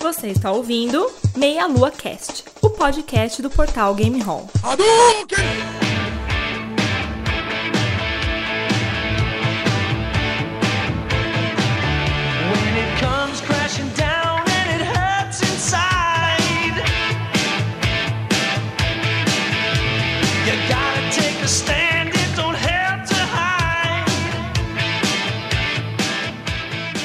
Você está ouvindo Meia Lua Cast, o podcast do portal Game hide.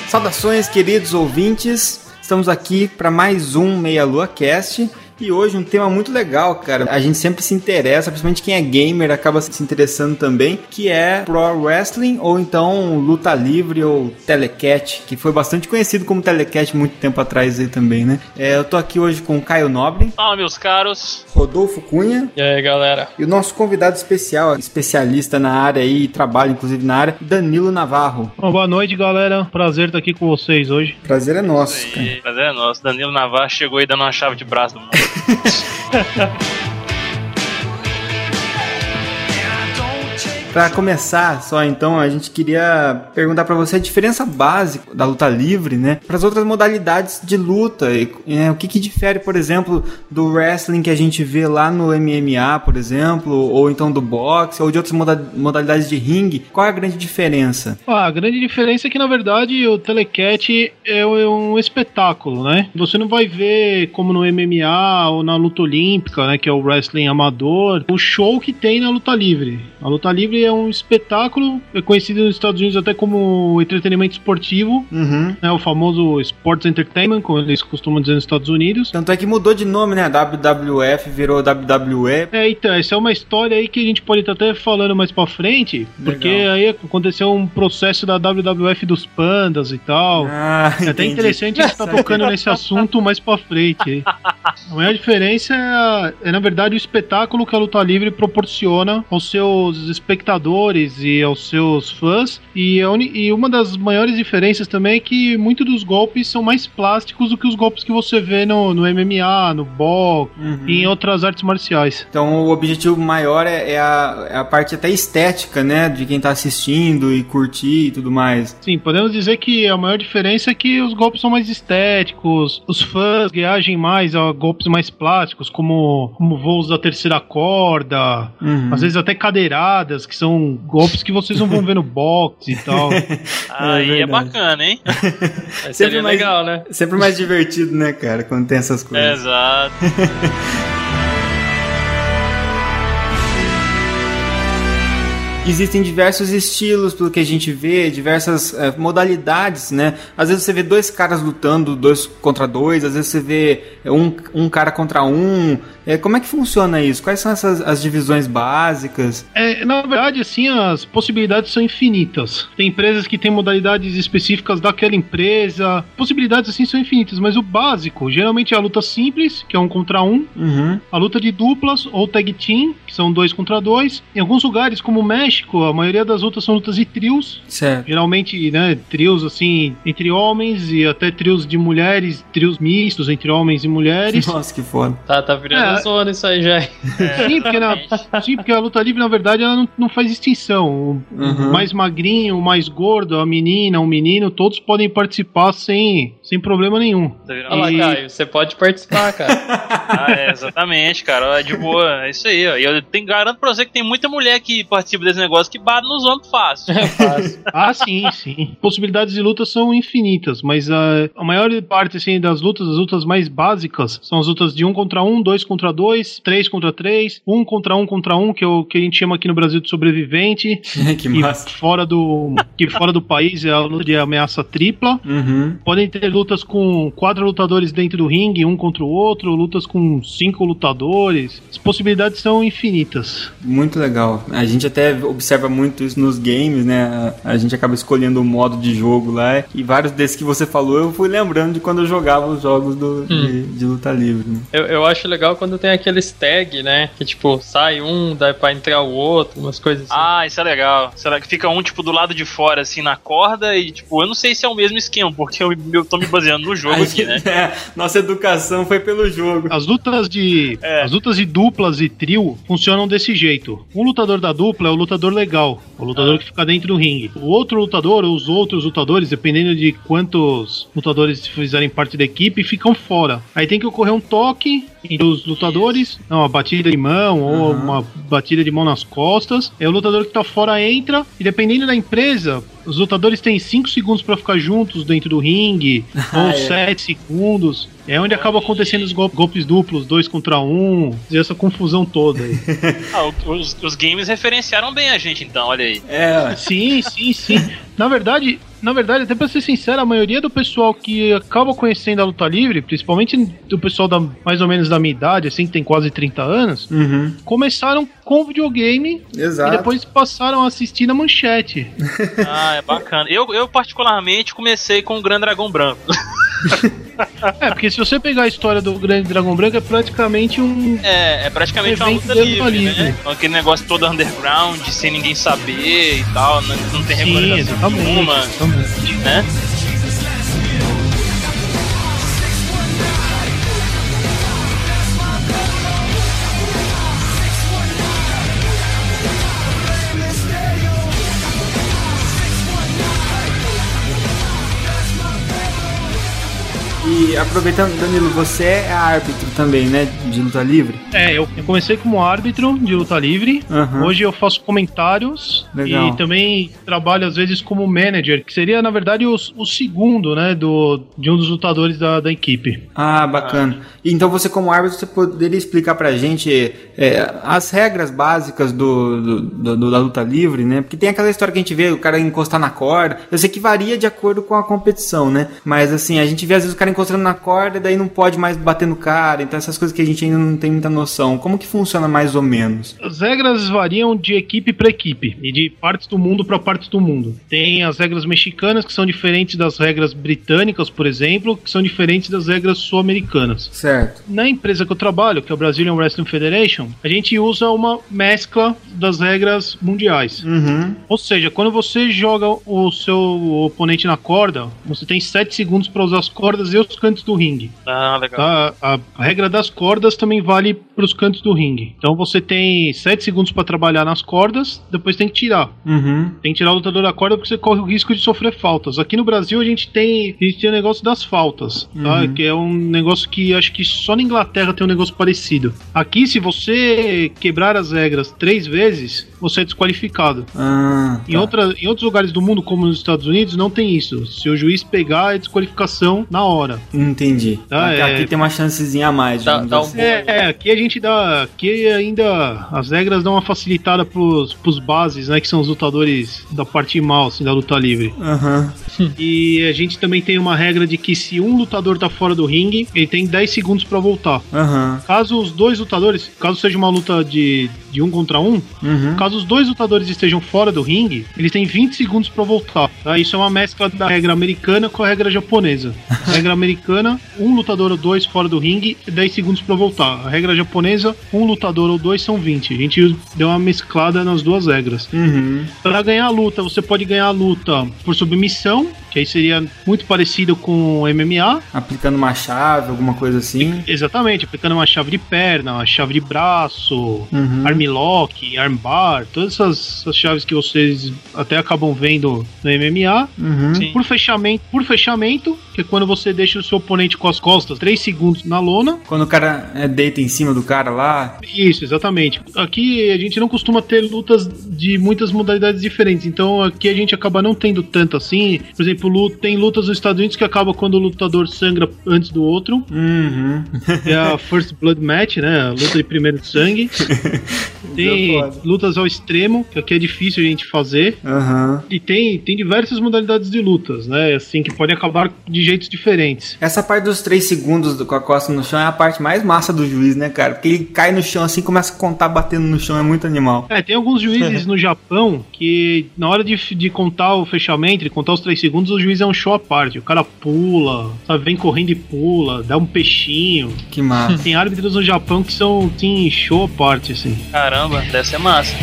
Saudações, queridos ouvintes. Estamos aqui para mais um Meia Lua Cast. E hoje um tema muito legal, cara. A gente sempre se interessa, principalmente quem é gamer acaba se interessando também, que é Pro Wrestling ou então Luta Livre ou Telecat, que foi bastante conhecido como Telecat muito tempo atrás aí também, né? É, eu tô aqui hoje com o Caio Nobre, Fala, meus caros. Rodolfo Cunha E aí, galera? e o nosso convidado especial, especialista na área aí, trabalha inclusive na área, Danilo Navarro. Bom, boa noite, galera. Prazer estar aqui com vocês hoje. Prazer é nosso, cara. Prazer é nosso. Danilo Navarro chegou aí dando uma chave de braço do mundo. And I Pra começar, só então, a gente queria perguntar pra você a diferença básica da luta livre, né, para as outras modalidades de luta. E, é, o que que difere, por exemplo, do wrestling que a gente vê lá no MMA, por exemplo, ou então do boxe, ou de outras moda- modalidades de ringue? Qual é a grande diferença? Ah, a grande diferença é que, na verdade, o Telecat é um espetáculo, né? Você não vai ver, como no MMA ou na luta olímpica, né, que é o wrestling amador, o show que tem na luta livre. A luta livre é um espetáculo, é conhecido nos Estados Unidos até como entretenimento esportivo, Uhum. né, o famoso Sports Entertainment, como eles costumam dizer nos Estados Unidos. Tanto é que mudou de nome, né? WWF virou WWE. É, então, essa é uma história aí que a gente pode estar até falando mais pra frente, porque Legal. aí aconteceu um processo da WWF dos pandas e tal. Ah, É até interessante a gente estar tocando nesse assunto mais pra frente. aí. A maior diferença é, é, na verdade, o espetáculo que a luta livre proporciona aos seus espectadores e aos seus fãs. E, e uma das maiores diferenças também é que muitos dos golpes são mais plásticos do que os golpes que você vê no, no MMA, no boxe Uhum. e em outras artes marciais. Então o objetivo maior é, é a, é a parte até estética, né? De quem tá assistindo e curtir e tudo mais. Sim, podemos dizer que a maior diferença é que os golpes são mais estéticos, os fãs reagem mais a golpes mais plásticos, como, como voos da terceira corda, Uhum. às vezes até cadeiradas, que são golpes que vocês não vão ver no box e tal. Aí é, verdade. bacana, hein? Sempre mais- legal, né? Sempre mais divertido, né, cara, quando tem essas coisas. Exato. Existem diversos estilos, pelo que a gente vê, diversas eh, modalidades, né? Às vezes você vê dois caras lutando, dois contra dois, às vezes você vê um, um cara contra um. Eh, como é que funciona isso? Quais são essas as divisões básicas? É, na verdade, assim, as possibilidades são infinitas. Tem empresas que têm modalidades específicas daquela empresa. Possibilidades, assim, são infinitas, mas o básico, geralmente é a luta simples, que é um contra um, Uhum. a luta de duplas ou tag team, que são dois contra dois. Em alguns lugares, como o México, a maioria das lutas são lutas de trios. Certo. Geralmente, né, trios assim, entre homens e até trios de mulheres, trios mistos entre homens e mulheres. Nossa, que foda. Tá, tá virando É. zona isso aí já. Sim porque, na- sim, porque a luta livre, na verdade, ela não, não faz distinção. O Uhum. mais magrinho, o mais gordo, a menina, o menino, todos podem participar sem, sem problema nenhum. Tá virando Olha lá, E- Caio, você pode participar, cara. Ah, é, exatamente, cara. É de boa. É isso aí, ó. E eu tenho, garanto pra você que tem muita mulher que participa desse negócio que bate nos homens fácil. É fácil. Ah, sim, sim. Possibilidades de luta são infinitas, mas a, a maior parte assim, das lutas, as lutas mais básicas, são as lutas de um contra um, dois contra dois, três contra três, um contra um contra um, que é o que a gente chama aqui no Brasil de sobrevivente, que e massa. fora do, que fora do país é a luta de ameaça tripla. Uhum. Podem ter lutas com quatro lutadores dentro do ringue, um contra o outro, lutas com cinco lutadores. As possibilidades são infinitas. Muito legal. A gente até observa muito isso nos games, né? A, a gente acaba escolhendo o modo de jogo lá. E vários desses que você falou, eu fui lembrando de quando eu jogava os jogos do, de, de luta livre. né? Eu, eu acho legal quando tem aqueles tag, né? Que tipo, sai um, dá pra entrar o outro, umas coisas assim. Ah, isso é legal. Será que fica um, tipo, do lado de fora, assim, na corda e, tipo, eu não sei se é o mesmo esquema, porque eu, eu tô me baseando no jogo aqui, né? é, nossa educação foi pelo jogo. As lutas de É. as lutas de duplas e trio funcionam desse jeito. Um lutador da dupla é o lutador lutador legal, o lutador que fica dentro do ringue. O outro lutador, ou os outros lutadores, dependendo de quantos lutadores fizerem parte da equipe, ficam fora. Aí tem que ocorrer um toque entre os lutadores, não, uma batida de mão ou uma batida de mão nas costas. Aí o lutador que tá fora entra, e dependendo da empresa, os lutadores têm 5 segundos pra ficar juntos dentro do ringue, ou é. 7 segundos. É onde acaba acontecendo os gol- golpes duplos, dois contra um, e essa confusão toda aí. Ah, os, os games referenciaram bem a gente, então, olha aí. É, Sim, sim, sim. Na verdade, na verdade, até pra ser sincero, a maioria do pessoal que acaba conhecendo a luta livre, principalmente do pessoal da, mais ou menos da minha idade, assim, que tem quase 30 anos, uhum, começaram com videogame exato. e depois passaram a assistir na manchete. Ah, é bacana. Eu, eu particularmente, comecei com o Gran Dragão Branco. É, porque se você pegar a história do Grande Dragão Branco, é praticamente um. É, é praticamente uma Evento luta livre, livre. né? Aquele negócio todo underground, sem ninguém saber e tal, não, não tem Sim, exatamente. nenhuma, né? E aproveitando, Danilo, você é árbitro também, né? De luta livre? É, eu, eu comecei como árbitro de luta livre. Aham. Hoje eu faço comentários Legal. e também trabalho às vezes como manager, que seria na verdade o, o segundo, né, do, de um dos lutadores da, da equipe. Ah, bacana. Então você como árbitro, você poderia explicar pra gente é, as regras básicas do- do- do- da luta livre, né? Porque tem aquela história que a gente vê o cara encostar na corda. Eu sei que varia de acordo com a competição, né? Mas assim, a gente vê às vezes o cara encostando na corda e daí não pode mais bater no cara. Então essas coisas que a gente ainda não tem muita noção. Como que funciona mais ou menos? As regras variam de equipe para equipe e de partes do mundo para partes do mundo. Tem as regras mexicanas que são diferentes das regras britânicas, por exemplo, que são diferentes das regras sul-americanas. Certo. Na empresa que eu trabalho, que é o Brazilian Wrestling Federation, a gente usa uma mescla das regras mundiais. Uhum. Ou seja, quando você joga o seu oponente na corda, você tem 7 segundos para usar as cordas e os cantos do ringue. Ah, legal. Tá? A, a regra das cordas também vale para os cantos do ringue. Então você tem 7 segundos para trabalhar nas cordas, depois tem que tirar. Uhum. Tem que tirar o lutador da corda porque você corre o risco de sofrer faltas. Aqui no Brasil a gente tem, a gente tem o negócio das faltas, tá? Uhum. Que é um negócio que acho que só na Inglaterra tem um negócio parecido. Aqui, se você quebrar as regras três vezes, você é desqualificado. Ah, Em, tá. outra, em outros lugares do mundo, como nos Estados Unidos, não tem isso. Se o juiz pegar, é desqualificação na hora. Entendi. Tá, aqui, é- aqui tem uma chancezinha a mais. Digamos dá um assim. É, é, aqui a gente dá. Aqui ainda as regras dão uma facilitada pros, pros bases, né? Que são os lutadores da parte mal, assim, da luta livre. Aham. E a gente também tem uma regra de que se um lutador tá fora do ringue, ele tem 10 segundos pra voltar. Aham. Caso os dois lutadores, caso seja uma luta de, de um contra um, Uhum. caso os dois lutadores estejam fora do ringue, eles têm 20 segundos pra voltar. Tá? Isso é uma mescla da regra americana com a regra japonesa. A regra americana, um lutador ou dois fora do ringue, 10 segundos pra voltar. A regra japonesa, um lutador ou dois são 20. A gente deu uma mesclada nas duas regras. Uhum. Para ganhar a luta, você pode ganhar a luta por submissão, que aí seria muito parecido com o MMA. Aplicando uma chave, alguma coisa assim. Exatamente, aplicando uma chave de perna, uma chave de braço, Uhum. armlock, armbar, todas essas, essas chaves que vocês até acabam vendo no MMA. Uhum. Por fechamento, por fechamento, que é quando você deixa o seu oponente com as costas 3 segundos na lona. Quando o cara é, deita em cima do cara lá. Isso, exatamente. Aqui a gente não costuma ter lutas de muitas modalidades diferentes, então aqui a gente acaba não tendo tanto assim. Por exemplo, tem lutas nos Estados Unidos que acaba quando o lutador sangra antes do outro. Uhum. É a First Blood Match, né? A luta de primeiro sangue. Tem lutas ao extremo, que aqui é difícil a gente fazer. Aham. E tem, tem diversas modalidades de lutas, né? Assim, que podem acabar de jeitos diferentes. Essa parte dos 3 segundos do- com a costa no chão é a parte mais massa do juiz, né, cara? Porque ele cai no chão assim, começa a contar batendo no chão, é muito animal. É, tem alguns juízes no Japão que na hora de, de contar o fechamento, de contar os três segundos, o juiz é um show à parte. O cara pula, sabe, vem correndo e pula, dá um peixinho. Que massa. Tem árbitros no Japão que são, assim, show à parte, assim. Caramba, deve ser massa.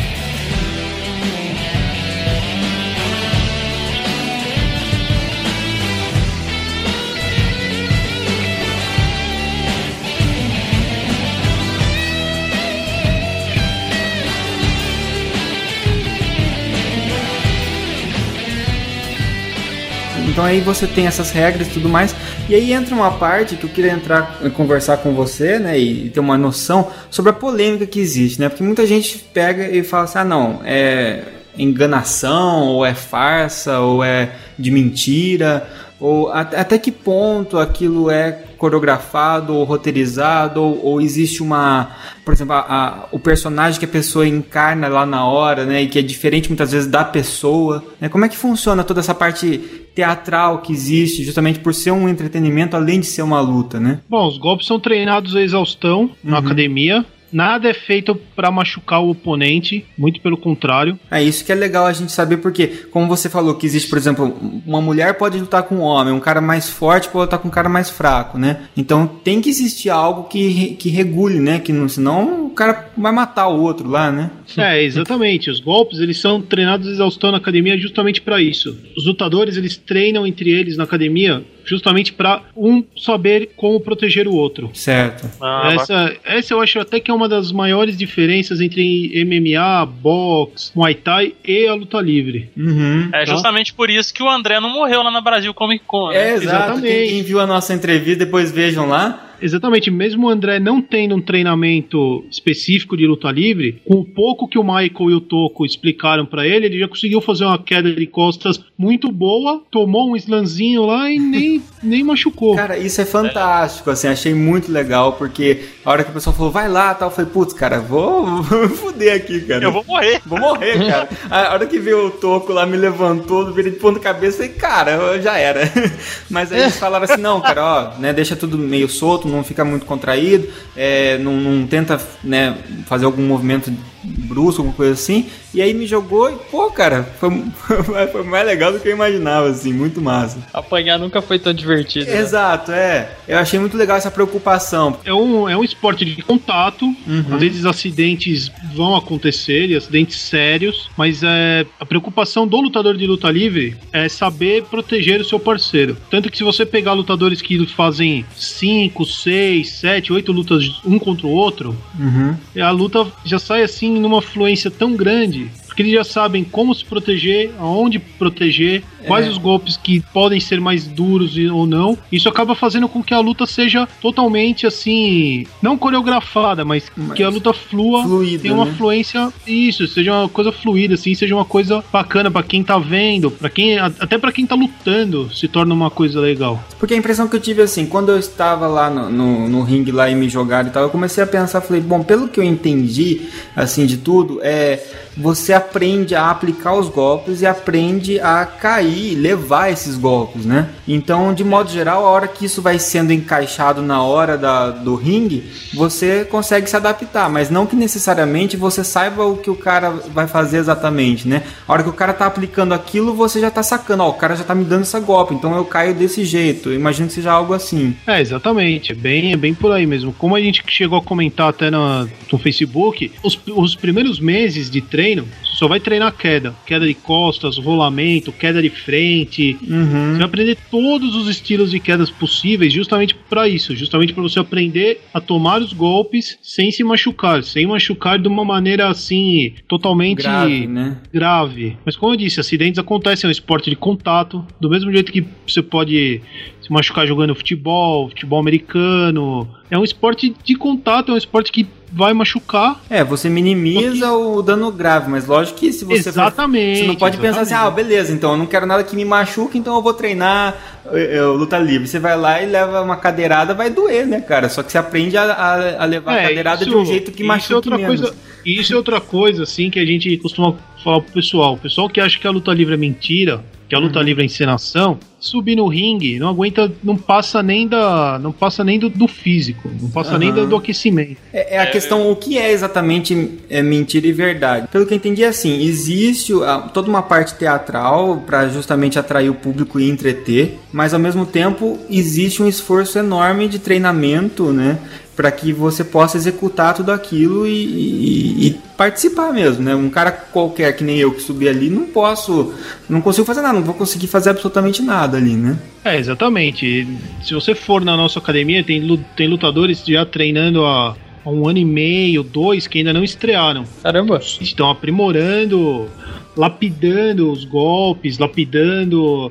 Então aí você tem essas regras e tudo mais. E aí entra uma parte que eu queria entrar e conversar com você, né? E ter uma noção sobre a polêmica que existe, né? Porque muita gente pega e fala assim: ah, não, é enganação, ou é farsa, ou é de mentira, ou at- até que ponto aquilo é coreografado ou roteirizado, ou, ou existe uma, por exemplo, a- a- o personagem que a pessoa encarna lá na hora, né, e que é diferente muitas vezes da pessoa, né? Como é que funciona toda essa parte teatral que existe, justamente por ser um entretenimento além de ser uma luta, né? Bom, os golpes são treinados à exaustão na Uhum. academia. Nada é feito pra machucar o oponente, muito pelo contrário. É isso que é legal a gente saber, porque, como você falou, que existe, por exemplo, uma mulher pode lutar com um homem, um cara mais forte pode lutar com um cara mais fraco, né? Então tem que existir algo que, que regule, né? Que não, senão o cara vai matar o outro lá, né? É, exatamente. Os golpes, eles são treinados exaustão na academia justamente pra isso. Os lutadores, eles treinam entre eles na academia justamente pra um saber como proteger o outro. Certo. Ah, essa, essa eu acho até que é uma das maiores diferenças entre MMA, boxe, Muay Thai e a luta livre. Uhum. É justamente por isso que o André não morreu lá na Brasil Comic Con. né? É. Exatamente. Quem, quem viu a nossa entrevista, depois vejam lá. Exatamente, mesmo o André não tendo um treinamento específico de luta livre, com o pouco que o Michael e o Toco explicaram pra ele, ele já conseguiu fazer uma queda de costas muito boa, tomou um slanzinho lá e nem, nem machucou. Cara, isso é fantástico, assim, achei muito legal, porque a hora que o pessoal falou, vai lá, tal, eu falei, putz, cara, vou, vou me fuder aqui, cara. Eu vou morrer. Vou morrer, cara. A hora que veio o toco lá, me levantou, virei de ponta cabeça, falei, cara, eu já era. Mas aí eles falaram assim, não, cara, ó, né, deixa tudo meio solto, não fica muito contraído, é, não, não tenta, né, fazer algum movimento brusco, alguma coisa assim. E aí me jogou e, pô, cara, foi, foi mais legal do que eu imaginava, assim, muito massa. Apanhar nunca foi tão divertido. né? Exato, é. Eu achei muito legal essa preocupação. É um, é um esporte de contato, Uhum. às vezes acidentes vão acontecer, e acidentes sérios, mas é, a preocupação do lutador de luta livre é saber proteger o seu parceiro. Tanto que se você pegar lutadores que fazem 5, 6, 7, 8 lutas um contra o outro, Uhum. a luta já sai assim numa fluência tão grande. Porque eles já sabem como se proteger, aonde proteger, quais É. os golpes que podem ser mais duros ou não. Isso acaba fazendo com que a luta seja totalmente assim, não coreografada, mas, que a luta flua, Fluida, tenha uma né? fluência, isso, seja uma coisa fluida, assim, seja uma coisa bacana pra quem tá vendo, para quem até pra quem tá lutando, se torna uma coisa legal. Porque a impressão que eu tive assim, quando eu estava lá no, no, no ringue lá e me jogaram e tal, eu comecei a pensar, falei, bom, pelo que eu entendi, assim, de tudo, é você aprende a aplicar os golpes e aprende a cair, levar esses golpes, né? Então, de modo geral, a hora que isso vai sendo encaixado na hora da, do ringue, você consegue se adaptar, mas não que necessariamente você saiba o que o cara vai fazer exatamente, né? A hora que o cara tá aplicando aquilo, você já tá sacando, ó, o cara já tá me dando esse golpe, então eu caio desse jeito. Imagino que seja algo assim. É, exatamente. É bem, é bem por aí mesmo. Como a gente chegou a comentar até na- no Facebook, os, os primeiros meses de treino, só vai treinar queda. Queda de costas, rolamento, queda de frente. Você vai aprender todos os estilos de quedas possíveis justamente para isso. Justamente para você aprender a tomar os golpes sem se machucar. Sem machucar de uma maneira assim, totalmente Grave, né? grave. Mas como eu disse, acidentes acontecem, é um esporte de contato. Do mesmo jeito que você pode se machucar jogando futebol, futebol americano. É um esporte de contato, é um esporte que vai machucar. É, você minimiza o dano grave, mas lógico que se você. Exatamente, Você não pode pensar assim, ah, exatamente. beleza, então eu não quero nada que me machuque, então eu vou treinar eh, eh, luta livre. Você vai lá e leva uma cadeirada, vai doer, né, cara? Só que você aprende a, a- a levar a É, cadeirada de isso- um jeito que isso machuque é outra menos. coisa Isso é outra coisa, assim, que a gente costuma falar pro pessoal. O pessoal que acha que a luta livre é mentira, que a luta Uhum. livre é encenação, subir no ringue não aguenta, não passa nem da, não passa nem do, do físico, não passa nem Aham. do, do aquecimento. É, é a questão, o que é exatamente é, mentira e verdade? Pelo que eu entendi, é assim, existe ah, toda uma parte teatral para justamente atrair o público e entreter, mas ao mesmo tempo existe um esforço enorme de treinamento, né? Para que você possa executar tudo aquilo e, e- e participar mesmo, né? Um cara qualquer que nem eu que subir ali, não posso, não consigo fazer nada, não vou conseguir fazer absolutamente nada ali, né? É, exatamente. Se você for na nossa academia, tem, tem lutadores já treinando há, há um ano e meio, dois, que ainda não estrearam. Caramba. estão aprimorando, lapidando os golpes, lapidando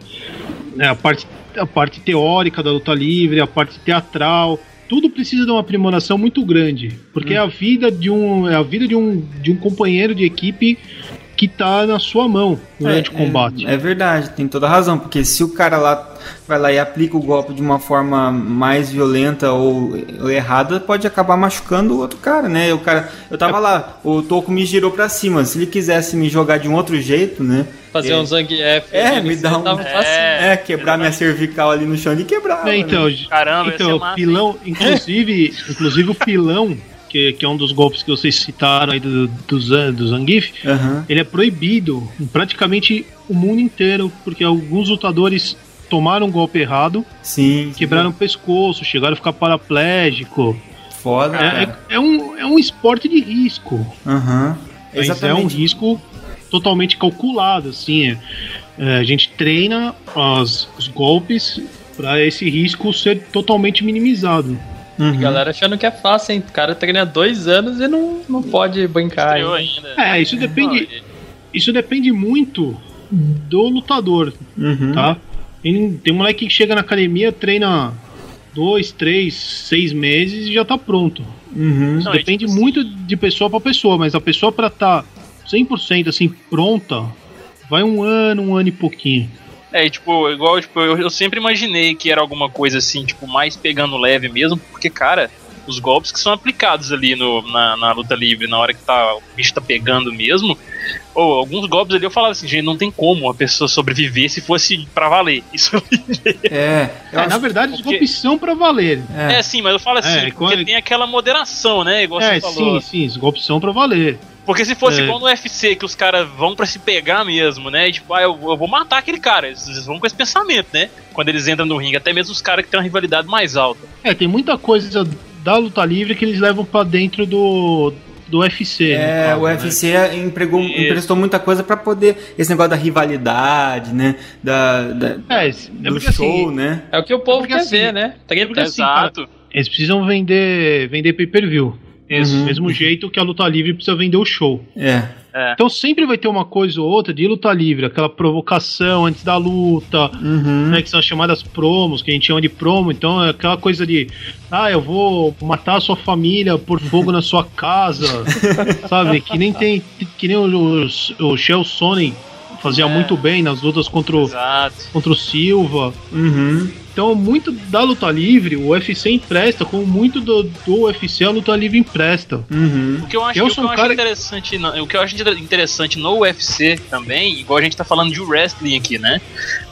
né, a, parte, a parte teórica da luta livre, a parte teatral. Tudo precisa de uma aprimoração muito grande, porque é a vida de um é a vida de um, de um companheiro de equipe que tá na sua mão durante o combate. É, é verdade, tem toda a razão, porque se o cara lá vai lá e aplica o golpe de uma forma mais violenta ou, ou errada, pode acabar machucando o outro cara, né? O cara, eu tava lá, o Toco me girou pra cima, se ele quisesse me jogar de um outro jeito, né? Fazer É. um Zangief. É, ali, me dá um- fácil. É, quebrar minha cervical ali no chão e quebrar. É, então, Caramba, ia então ser o massa, pilão, inclusive, inclusive o pilão, que, que é um dos golpes que vocês citaram aí do, do, Zan- do Zangief, Aham. ele é proibido em praticamente o mundo inteiro, porque alguns lutadores tomaram um golpe errado, Sim. quebraram o pescoço, chegaram a ficar paraplégico. Foda, É, é, é um, é um esporte de risco. Aham. Mas é um risco totalmente calculado, assim. é. É, a gente treina as- os golpes para esse risco ser totalmente minimizado. Uhum. Galera achando que é fácil, hein? O cara treina dois anos e não, não pode brincar. Estreou ainda. É, isso depende, isso depende muito do lutador, Uhum. tá? Tem, tem moleque que chega na academia, treina dois, três, seis meses e já tá pronto. Uhum. Isso Não, e depende tipo muito de pessoa para pessoa, mas a pessoa para estar tá 100% assim pronta, vai um ano, um ano e pouquinho. É, e, tipo, igual, tipo, eu, eu sempre imaginei que era alguma coisa assim, tipo, mais pegando leve mesmo, porque, cara, os golpes que são aplicados ali no, na, na luta livre, na hora que tá, o bicho tá pegando mesmo, ou alguns golpes ali eu falava assim, gente, não tem como a pessoa sobreviver se fosse pra valer. Isso É, eu É, acho- na verdade, os porque- golpes são para valer. é. é sim, mas eu falo assim, É, porque quando- tem aquela moderação, né? Igual É, você falou. sim, sim, os golpes são para valer. Porque se fosse É. igual no UFC, que os caras vão pra se pegar mesmo, né? E, tipo, ah, eu, eu vou matar aquele cara. Eles vão com esse pensamento, né? Quando eles entram no ringue, até mesmo os caras que têm uma rivalidade mais alta. É, tem muita coisa da luta livre que eles levam para dentro do do UFC. no É, caso, o né? UFC empregou, Isso. emprestou muita coisa pra poder. Esse negócio da rivalidade, né? Da, da- É, é do show, assim, né? É o que o povo porque quer assim- ver, né? Treta. porque assim, cara, Exato. eles precisam vender vender pay-per-view. Isso. Do mesmo jeito que a luta livre precisa vender o show. É. Então sempre vai ter uma coisa ou outra de luta livre, aquela provocação antes da luta, Uhum. né, que são as chamadas promos, que a gente chama de promo, então é aquela coisa de, ah, eu vou matar a sua família por fogo na sua casa, sabe? Que nem tem, que nem o, o, o Shell Sonnen fazia É. muito bem nas lutas contra o, Exato. contra o Silva. Uhum. Então, muito da luta livre, o UFC empresta, como muito do, do UFC a luta livre empresta. Uhum. O que eu acho, Eu o que eu um acho cara- interessante, no- o que eu acho inter- interessante no UFC também, igual a gente tá falando de wrestling aqui, né?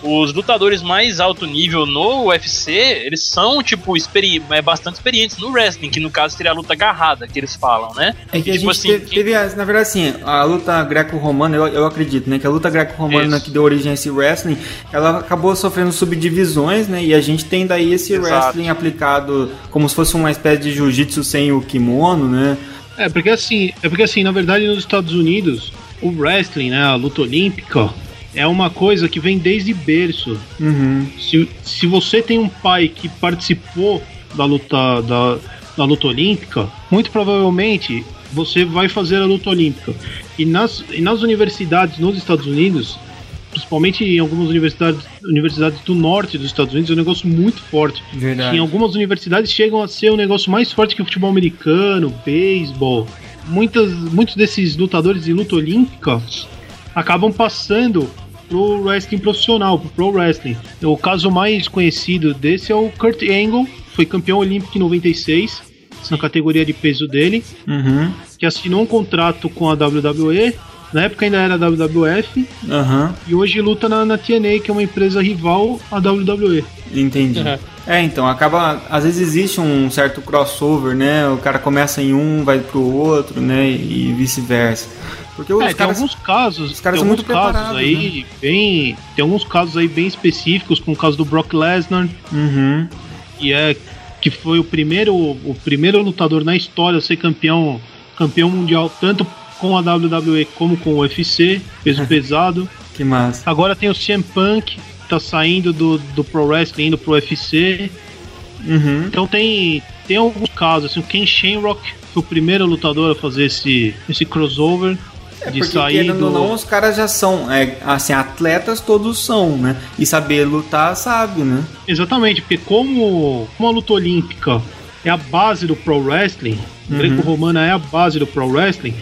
Os lutadores mais alto nível no UFC, eles são, tipo, experi é, bastante experientes no wrestling, que no caso seria a luta agarrada, que eles falam, né? É que a Tipo gente assim, teve, teve as- na verdade, assim, a luta greco-romana, eu, eu acredito, né? Que a luta greco-romana que deu origem a esse wrestling, ela acabou sofrendo subdivisões, né? E a gente tem daí esse Exato. wrestling aplicado como se fosse uma espécie de jiu-jitsu sem o kimono, né? É, porque assim, é porque assim, na verdade, nos Estados Unidos, o wrestling, né, a luta olímpica, é uma coisa que vem desde berço. Uhum. Se, se você tem um pai que participou da luta da, da luta olímpica, muito provavelmente você vai fazer a luta olímpica. E nas, e nas universidades nos Estados Unidos, principalmente em algumas universidades, universidades do norte dos Estados Unidos, é um negócio muito forte. Verdade. Em algumas universidades chegam a ser um negócio mais forte que o futebol americano, beisebol. Muitas, muitos desses lutadores de luta olímpica acabam passando pro wrestling profissional, pro pro wrestling. O caso mais conhecido desse é o Kurt Angle, foi campeão olímpico em 96, na categoria de peso dele, Uhum. que assinou um contrato com a WWE, na época ainda era a WWF, Aham. e hoje luta na, na TNA, que é uma empresa rival à WWE. Entendi. Uhum. É, então, acaba. Às vezes existe um certo crossover, né? O cara começa em um, vai pro outro, né? E vice-versa. Porque os É, tem caras. alguns casos, os caras tem alguns muito casos preparados, né? aí bem, tem alguns casos aí bem específicos, como o caso do Brock Lesnar, Uhum. que é que foi o primeiro o primeiro lutador na história a ser campeão campeão mundial tanto com a WWE como com o UFC, peso pesado. Que massa. Agora tem o CM Punk, que tá saindo do, do Pro Wrestling indo pro UFC. Uhum. Então tem tem alguns casos, assim, o Ken Shamrock foi o primeiro lutador a fazer esse esse crossover. É de porque, sair do... ou não, os caras já são, é, assim, atletas todos são, né? E saber lutar, sabe, né? Exatamente, porque como, como a luta olímpica é a base do pro wrestling, Uhum. greco-romana é a base do pro wrestling,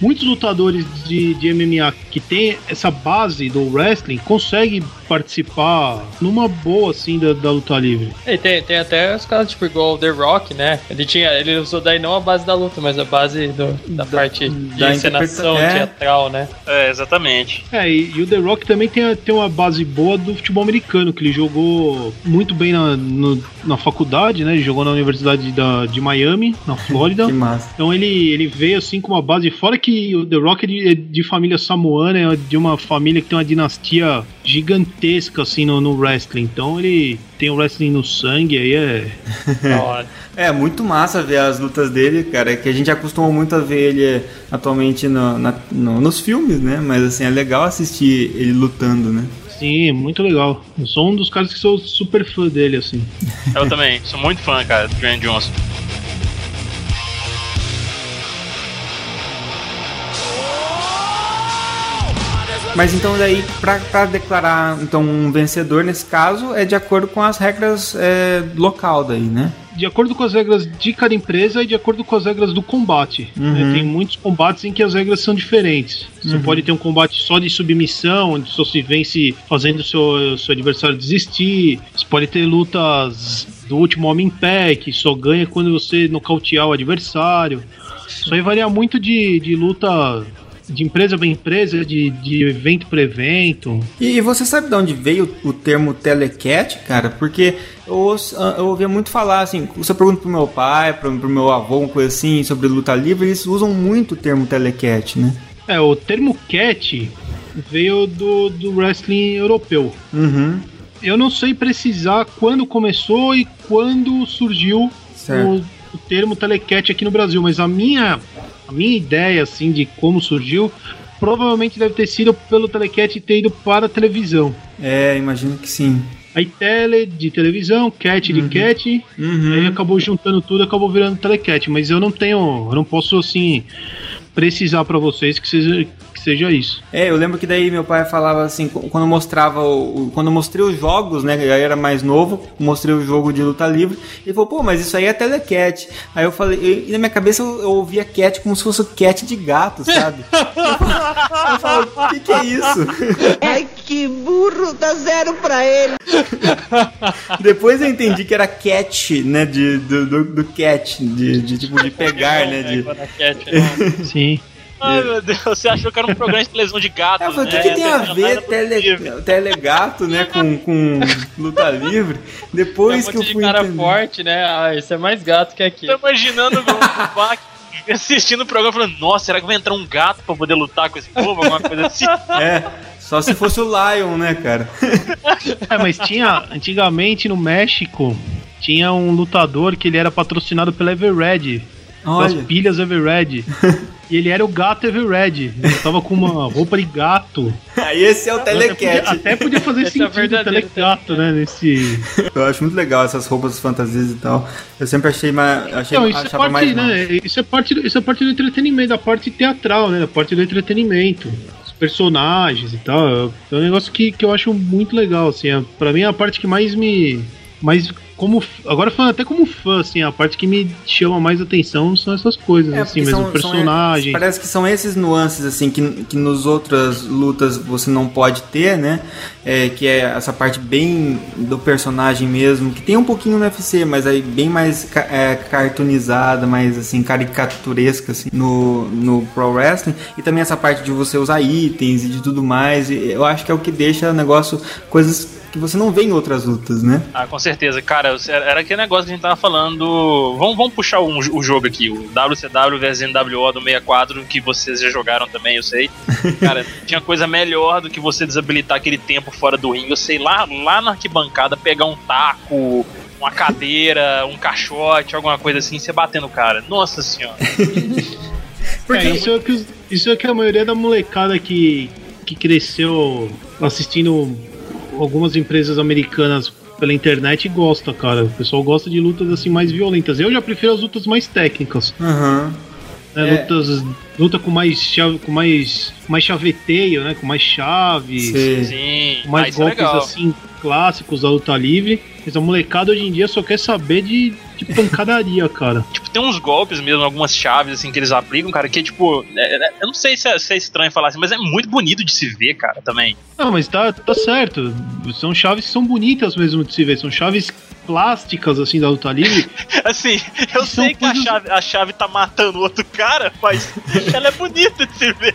muitos lutadores de, de MMA que tem essa base do wrestling conseguem participar numa boa, assim, da, da luta livre. E tem, tem até os caras, tipo, igual o The Rock, né? Ele tinha. Ele usou daí não a base da luta, mas a base do- da, parte de da encenação é. teatral, né? É, exatamente. É, e, e o The Rock também tem, tem uma base boa do futebol americano, que ele jogou muito bem na, no- na faculdade, né? Ele jogou na Universidade da, de Miami, na Flórida. Que massa. Então ele, ele veio assim com uma base, fora que o The Rock é de, é de família samoana, é de uma família que tem uma dinastia gigantesca assim no, no wrestling. Então ele tem o wrestling no sangue, aí é. Da hora. É, muito massa ver as lutas dele, cara, que a gente acostumou muito a ver ele é, atualmente no- na- no- nos filmes, né? Mas assim, é legal assistir ele lutando, né? Sim, muito legal. Eu sou um dos caras que sou super fã dele, assim. Eu também. Sou muito fã, cara, do Dwayne Johnson. Mas então daí, pra declarar então um vencedor nesse caso, é de acordo com as regras é, local daí, né? De acordo com as regras de cada empresa e de acordo com as regras do combate. né? Tem muitos combates em que as regras são diferentes. Você pode ter um combate só de submissão, onde só se vence fazendo o seu, seu adversário desistir. Você pode ter lutas do último homem em pé, que só ganha quando você nocautear o adversário. Isso aí varia muito de, de luta de empresa para empresa, de, de evento para evento. E, você sabe de onde veio o termo telecat, cara? Porque eu, ouço- eu ouvia muito falar, assim, você pergunta pro meu pai, pro, pro meu avô, uma coisa assim, sobre luta livre, eles usam muito o termo telecat, né? É, o termo cat veio do, do wrestling europeu. Uhum. Eu não sei precisar quando começou e quando surgiu Certo. o, o termo telecat aqui no Brasil, mas a minha, a minha ideia assim de como surgiu provavelmente deve ter sido pelo telecat ter ido para a televisão. É, imagino que sim. Aí tele de televisão, cat de cat, Uhum. aí acabou juntando tudo, acabou virando telecat, mas eu não tenho, eu não posso assim precisar para vocês que que seja isso. É, eu lembro que daí meu pai falava assim, qu- quando mostrava o, quando eu mostrei os jogos, né, eu era mais novo, mostrei o jogo de luta livre, ele falou, pô, mas isso aí é telecat. Aí eu falei, e, e na minha cabeça eu, eu ouvia cat como se fosse cat de gato, sabe? eu falo, o que que é isso? Ai, que burro, dá zero pra ele. Depois eu entendi que era cat, né, de, do, do, do cat, de, de tipo de pegar, né, de... Cat, não. Sim. Ai, meu Deus, você achou que era um programa de televisão de gatos, Eu falei, o né? que, que tem a ver tele, telegato, né, com, com luta livre? Tem um Depois que eu monte de fui cara entender. forte, né? Ah, isso é mais gato que aqui. Tô imaginando o Bach assistindo o programa falando, nossa, será que vai entrar um gato pra poder lutar com esse povo? Alguma coisa assim. É, só se fosse o Lion, né, cara? É, mas tinha antigamente no México tinha um lutador que ele era patrocinado pela Everred, Olha, pilhas Everred. e ele era o gato Everred. Ele tava com uma roupa de gato. aí esse é o telecat. até podia fazer Esse é o sentido o verdadeiro telegato, né? Nesse. Eu acho muito legal essas roupas fantasias e tal. Eu sempre achei mais. Achei, Então, isso é parte, mais né? Isso é parte, do- isso é parte do entretenimento, da parte teatral, né? Da parte do entretenimento. Os personagens e tal. É um negócio que, que eu acho muito legal, assim. É, pra mim, é a parte que mais me. Mais como. Agora falando até como fã, assim, a parte que me chama mais atenção são essas coisas, É, assim mesmo. são- personagens. são- parece que são esses nuances assim que, que nos outras lutas você não pode ter, né? É, que é essa parte bem do personagem mesmo, que tem um pouquinho no UFC, mas aí bem mais ca- é, cartoonizada, mais assim caricaturesca assim, no, no pro wrestling e também essa parte de você usar itens e de tudo mais. E eu acho que é o que deixa o negócio coisas que você não vê em outras lutas, né? Ah, com certeza. Cara, era aquele negócio que a gente tava falando. Vamos, vamos puxar um- o jogo aqui, o WCW vs NWO do 64, que vocês já jogaram também, eu sei. Cara, tinha coisa melhor do que você desabilitar aquele tempo fora do ringue. Eu sei, lá, lá na arquibancada, pegar um taco, uma cadeira, um caixote, alguma coisa assim, e você bater no cara. Nossa senhora. É, isso, é que, isso é que a maioria da molecada que, que cresceu assistindo algumas empresas americanas pela internet gosta, cara. O pessoal gosta de lutas assim mais violentas. Eu já prefiro as lutas mais técnicas. Aham. né? É. Lutas luta com mais chave, com mais, mais chaveteio, né? Com mais chaves, Sim. Sim, com mais ah, é golpes legal. assim clássicos da luta livre. Mas a molecada hoje em dia só quer saber de, de pancadaria, cara. Tipo, tem uns golpes mesmo, algumas chaves assim que eles aplicam, cara, que tipo, é- é- eu não sei se é, se é estranho falar assim, mas é muito bonito de se ver, cara, também. Não, mas tá, tá certo. São chaves que são bonitas mesmo de se ver. São chaves plásticas, assim, da luta livre. Assim, eu sei que a coisas- chave, a chave tá matando outro cara, mas ela é bonita de se ver.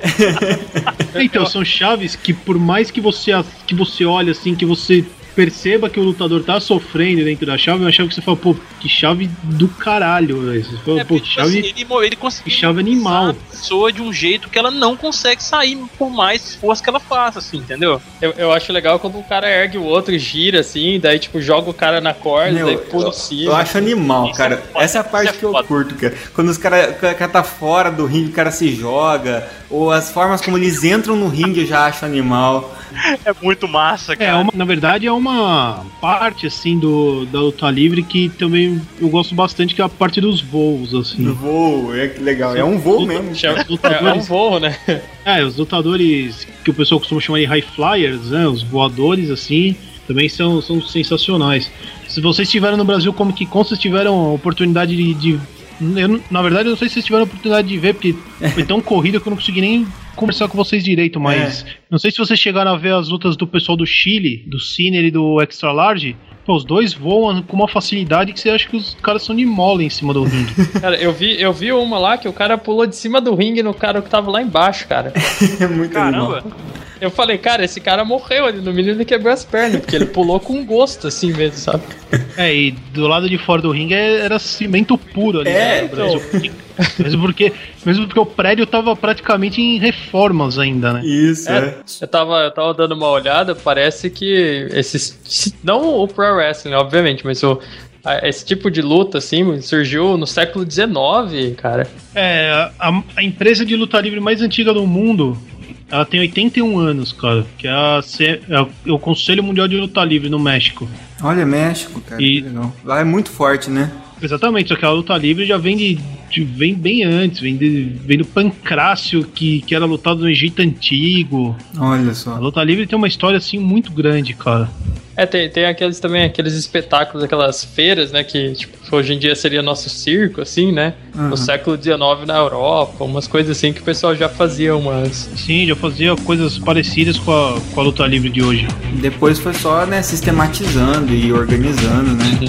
Então, são chaves que por mais que você, que você olhe assim, que você perceba que o lutador tá sofrendo dentro da chave, é uma chave que você fala, pô, que chave do caralho, velho. Você fala, É, pô, que tipo chave. assim, ele, ele conseguiu que chave animal. a pessoa de um jeito que ela não consegue sair por mais esforço que ela faça, assim, entendeu? Eu, eu acho legal quando o cara ergue o outro, gira assim, daí tipo joga o cara na corda, Meu, daí pula eu, em cima. eu acho animal, Isso cara. é foda, Essa é a isso parte é que eu curto, cara. Quando os caras cara tá fora do ringue, o cara se joga, ou as formas como eles entram no ringue eu já acho animal. É muito massa, É, cara. uma- na verdade é uma parte assim do da luta livre que também eu gosto bastante que é a parte dos voos assim. voo, é que legal. É um voo mesmo. Chama- Os lutadores- É um voo, né? É, os lutadores que o pessoal costuma chamar de high flyers, né? Os voadores, assim, também são, são sensacionais. Se vocês estiveram no Brasil como que com, vocês tiveram a oportunidade de. de- eu na verdade, eu não sei se vocês tiveram a oportunidade de ver, porque foi tão corrida que eu não consegui nem conversar com vocês direito, mas não sei se vocês chegaram a ver as lutas do pessoal do Chile, do Ciner e do Extra Large. Pô, os dois voam com uma facilidade que você acha que os caras são de mole em cima do ringue. Cara, eu vi, eu vi uma lá que o cara pulou de cima do ringue no cara que tava lá embaixo, cara. É muito Caramba. animal. Eu falei, cara, esse cara morreu ali, no mínimo ele quebrou as pernas, porque ele pulou com gosto, assim mesmo, sabe? É, e do lado de fora do ringue é- era cimento puro ali. É, né, Brasil. Mesmo porque, mesmo porque o prédio tava praticamente em reformas ainda, né? Isso, é. É, eu tava, eu tava dando uma olhada, parece que esses. Não o Pro Wrestling, obviamente, mas o. Esse tipo de luta, assim, surgiu no século XIX, cara. É, a, a empresa de luta livre mais antiga do mundo, ela tem 81 anos, cara. Que é, a, é o- é o Conselho Mundial de Luta Livre no México. Olha, México, cara. E- que legal. Lá é muito forte, né? Exatamente, só que a luta livre já vem de. de- vem bem antes, vem, de, vem do Pancrácio, que, que era lutado no Egito Antigo. Olha A só. luta livre tem uma história assim muito grande, cara. É, tem, tem aqueles também, aqueles espetáculos, aquelas feiras, né, que tipo, hoje em dia seria nosso circo, assim, né? Uhum. No século XIX na Europa, umas coisas assim que o pessoal já fazia umas. Sim, já fazia coisas parecidas com a, com a luta livre de hoje. Depois foi só, né, sistematizando e organizando, né?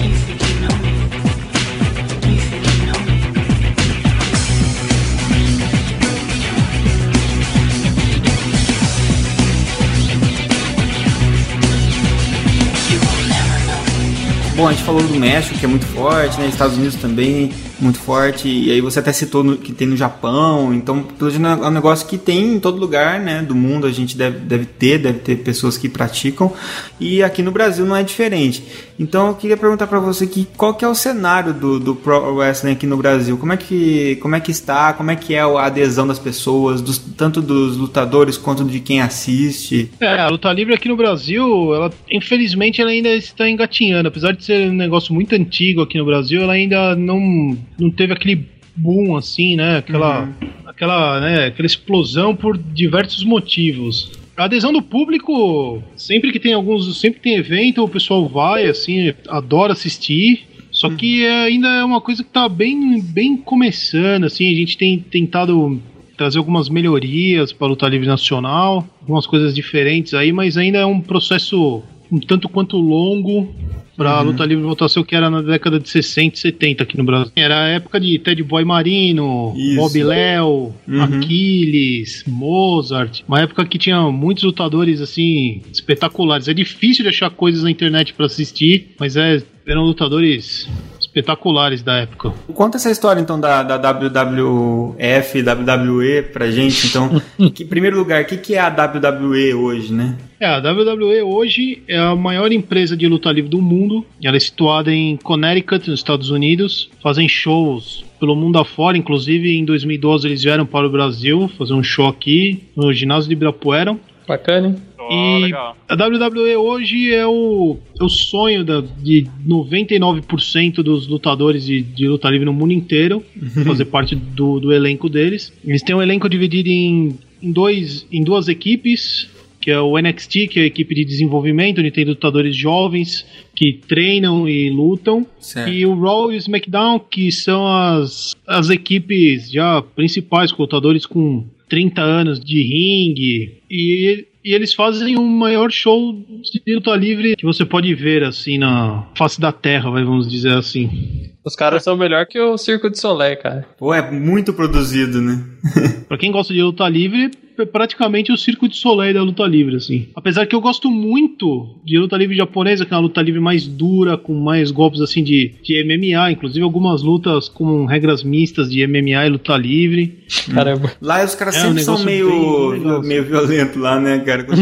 Bom, a gente falou do México, que é muito forte, né? Estados Unidos também, muito forte. E aí você até citou no- que tem no Japão. Então, pelo é um negócio que tem em todo lugar, né? Do mundo a gente deve, deve ter, deve ter pessoas que praticam. E aqui no Brasil não é diferente. Então, eu queria perguntar pra você que qual que é o cenário do, do Pro Wrestling aqui no Brasil? Como é que, como é que está? Como é que é a adesão das pessoas, dos- tanto dos lutadores quanto de quem assiste? É, a luta livre aqui no Brasil, ela infelizmente ela ainda está engatinhando. Apesar de ser um negócio muito antigo aqui no Brasil, ela ainda não, não teve aquele boom assim, né? Aquela, aquela, né? aquela explosão por diversos motivos. A adesão do público, sempre que tem alguns, sempre tem evento, o pessoal vai, assim, adora assistir. Só que é, ainda é uma coisa que tá bem, bem começando, assim, a gente tem tentado trazer algumas melhorias para a luta livre nacional, algumas coisas diferentes aí, mas ainda é um processo um tanto quanto longo para a luta livre voltar a ser o que era na década de 60 e 70 aqui no Brasil. Era a época de Ted Boy Marino, Isso. Bob Léo, Uhum. Aquiles, Mozart, uma época que tinha muitos lutadores assim espetaculares. É difícil de achar coisas na internet para assistir, mas é, eram lutadores espetaculares da época. Conta essa história então da, da WWF, WWE pra gente. Então, que, em primeiro lugar, o que, que é a WWE hoje, né? É, a WWE hoje é a maior empresa de luta livre do mundo. Ela é situada em Connecticut, nos Estados Unidos. Fazem shows pelo mundo afora. Inclusive, em 2012, eles vieram para o Brasil fazer um show aqui no ginásio de Ibirapuera. Bacana, hein? Ó, E legal. a WWE hoje é o, é o sonho da, de 99% dos lutadores de, de luta livre no mundo inteiro, fazer parte do, do elenco deles. Eles têm um elenco dividido em, em, dois, em duas equipes, que é o NXT, que é a equipe de desenvolvimento, onde tem lutadores jovens que treinam e lutam. Certo. E o Raw e o SmackDown, que são as, as equipes já principais, com lutadores com 30 anos de ringue. E, e eles fazem o maior show de luta livre que você pode ver, assim, na face da terra, vamos dizer assim. Os caras são melhor que o Circo de Soleil, cara. Pô, é muito produzido, né? Pra quem gosta de luta livre, praticamente o circo de Soleil da luta livre, assim. Apesar que eu gosto muito de luta livre japonesa, que é uma luta livre mais dura, com mais golpes, assim, de, de MMA. Inclusive algumas lutas com regras mistas de MMA e luta livre. Caramba. Lá os caras É, sempre um são meio, legal, meio violentos lá, né, cara?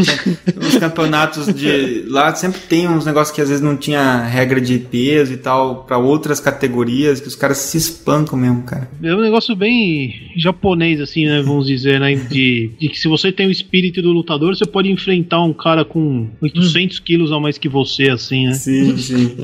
Os campeonatos de. Lá sempre tem uns negócios que às vezes não tinha regra de peso e tal, pra outras categorias, que os caras se espancam mesmo, cara. É um negócio bem japonês, assim, né? Vamos dizer, né? De, de que se você tem o espírito do lutador, você pode enfrentar um cara com 800 quilos a mais que você, assim, né? Sim, sim.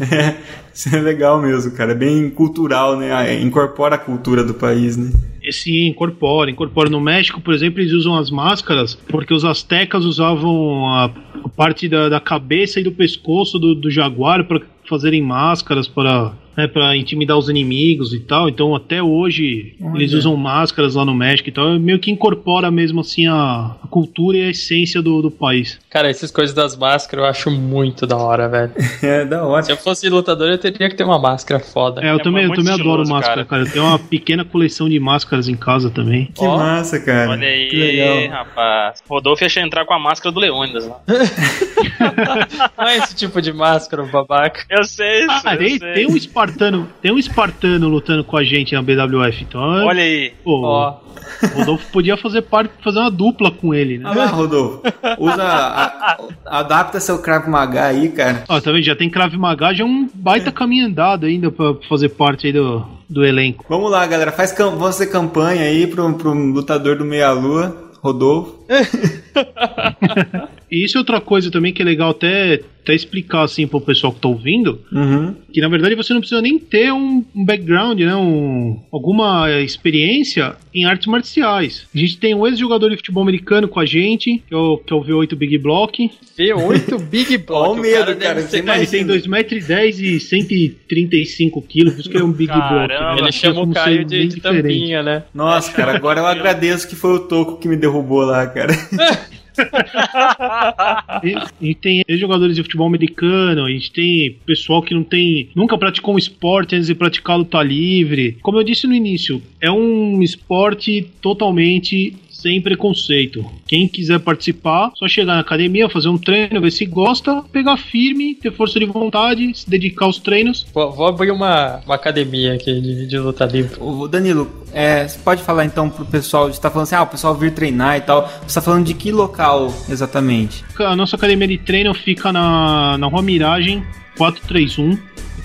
Isso é legal mesmo, cara. É bem cultural, né? Ah, Incorpora a cultura do país, né? Sim, incorpora, incorpora. No México, por exemplo, eles usam as máscaras porque os astecas usavam a, a parte da, da cabeça e do pescoço do, do jaguar para fazerem máscaras para né, para intimidar os inimigos e tal. Então, até hoje, eles usam máscaras lá no México e tal. Meio que incorpora mesmo assim a, a cultura e a essência do, do país. Cara, essas coisas das máscaras eu acho muito da hora, velho. É da hora. Se eu fosse lutador, eu teria que ter uma máscara foda. É, eu É também, eu também adoro máscara, cara. cara. Eu tenho uma pequena coleção de máscaras em casa também. Que Ó, massa, cara. Olha Que aí, legal. rapaz. Rodolfo ia entrar com a máscara do Leônidas lá. Não é esse tipo de máscara, babaca. Eu sei, isso, Ah, eu tem, sei. tem um espartano, tem um espartano lutando com a gente na BWF, então Olha aí. pô, Ó, o Rodolfo podia fazer parte, fazer uma dupla com ele, né? Ah lá, Rodolfo. Usa. a- a- adapta seu Krav Maga aí, cara. Ó, tá vendo? Já tem Krav Maga, já é um baita caminho andado ainda pra fazer parte aí do, do elenco. Vamos lá, galera. Faz cam você campanha aí pro, pro lutador do Meia Lua, Rodolfo. E isso é outra coisa também que é legal até, até explicar assim pro pessoal que tá ouvindo, Uhum. que na verdade você não precisa nem ter um, um background, né, um, alguma experiência em artes marciais. A gente tem um ex-jogador de futebol americano com a gente, que é o, que é o V8 Big Block. V8 Big Block. Ó o medo, cara, ser- você Ah, ele tem Imagina. 2,10m e 135 quilos, por isso que é um Big Block. Caramba. né? Ele chama o Caio de, de tampinha, né? Nossa, cara, agora eu agradeço que foi o Toco que me derrubou lá, cara. E, e tem jogadores de futebol americano, a gente tem pessoal que não tem. nunca praticou um esporte antes de praticar luta livre. Como eu disse no início, é um esporte totalmente sem preconceito. Quem quiser participar, só chegar na academia, fazer um treino, ver se gosta, pegar firme, ter força de vontade, se dedicar aos treinos. Vou, vou abrir uma, uma academia aqui de, de luta livre. Ô, Danilo, é, você pode falar então pro pessoal, você tá falando assim, ah, o pessoal vir treinar e tal. Você tá falando de que local exatamente? A nossa academia de treino fica na, na Rua Miragem 431,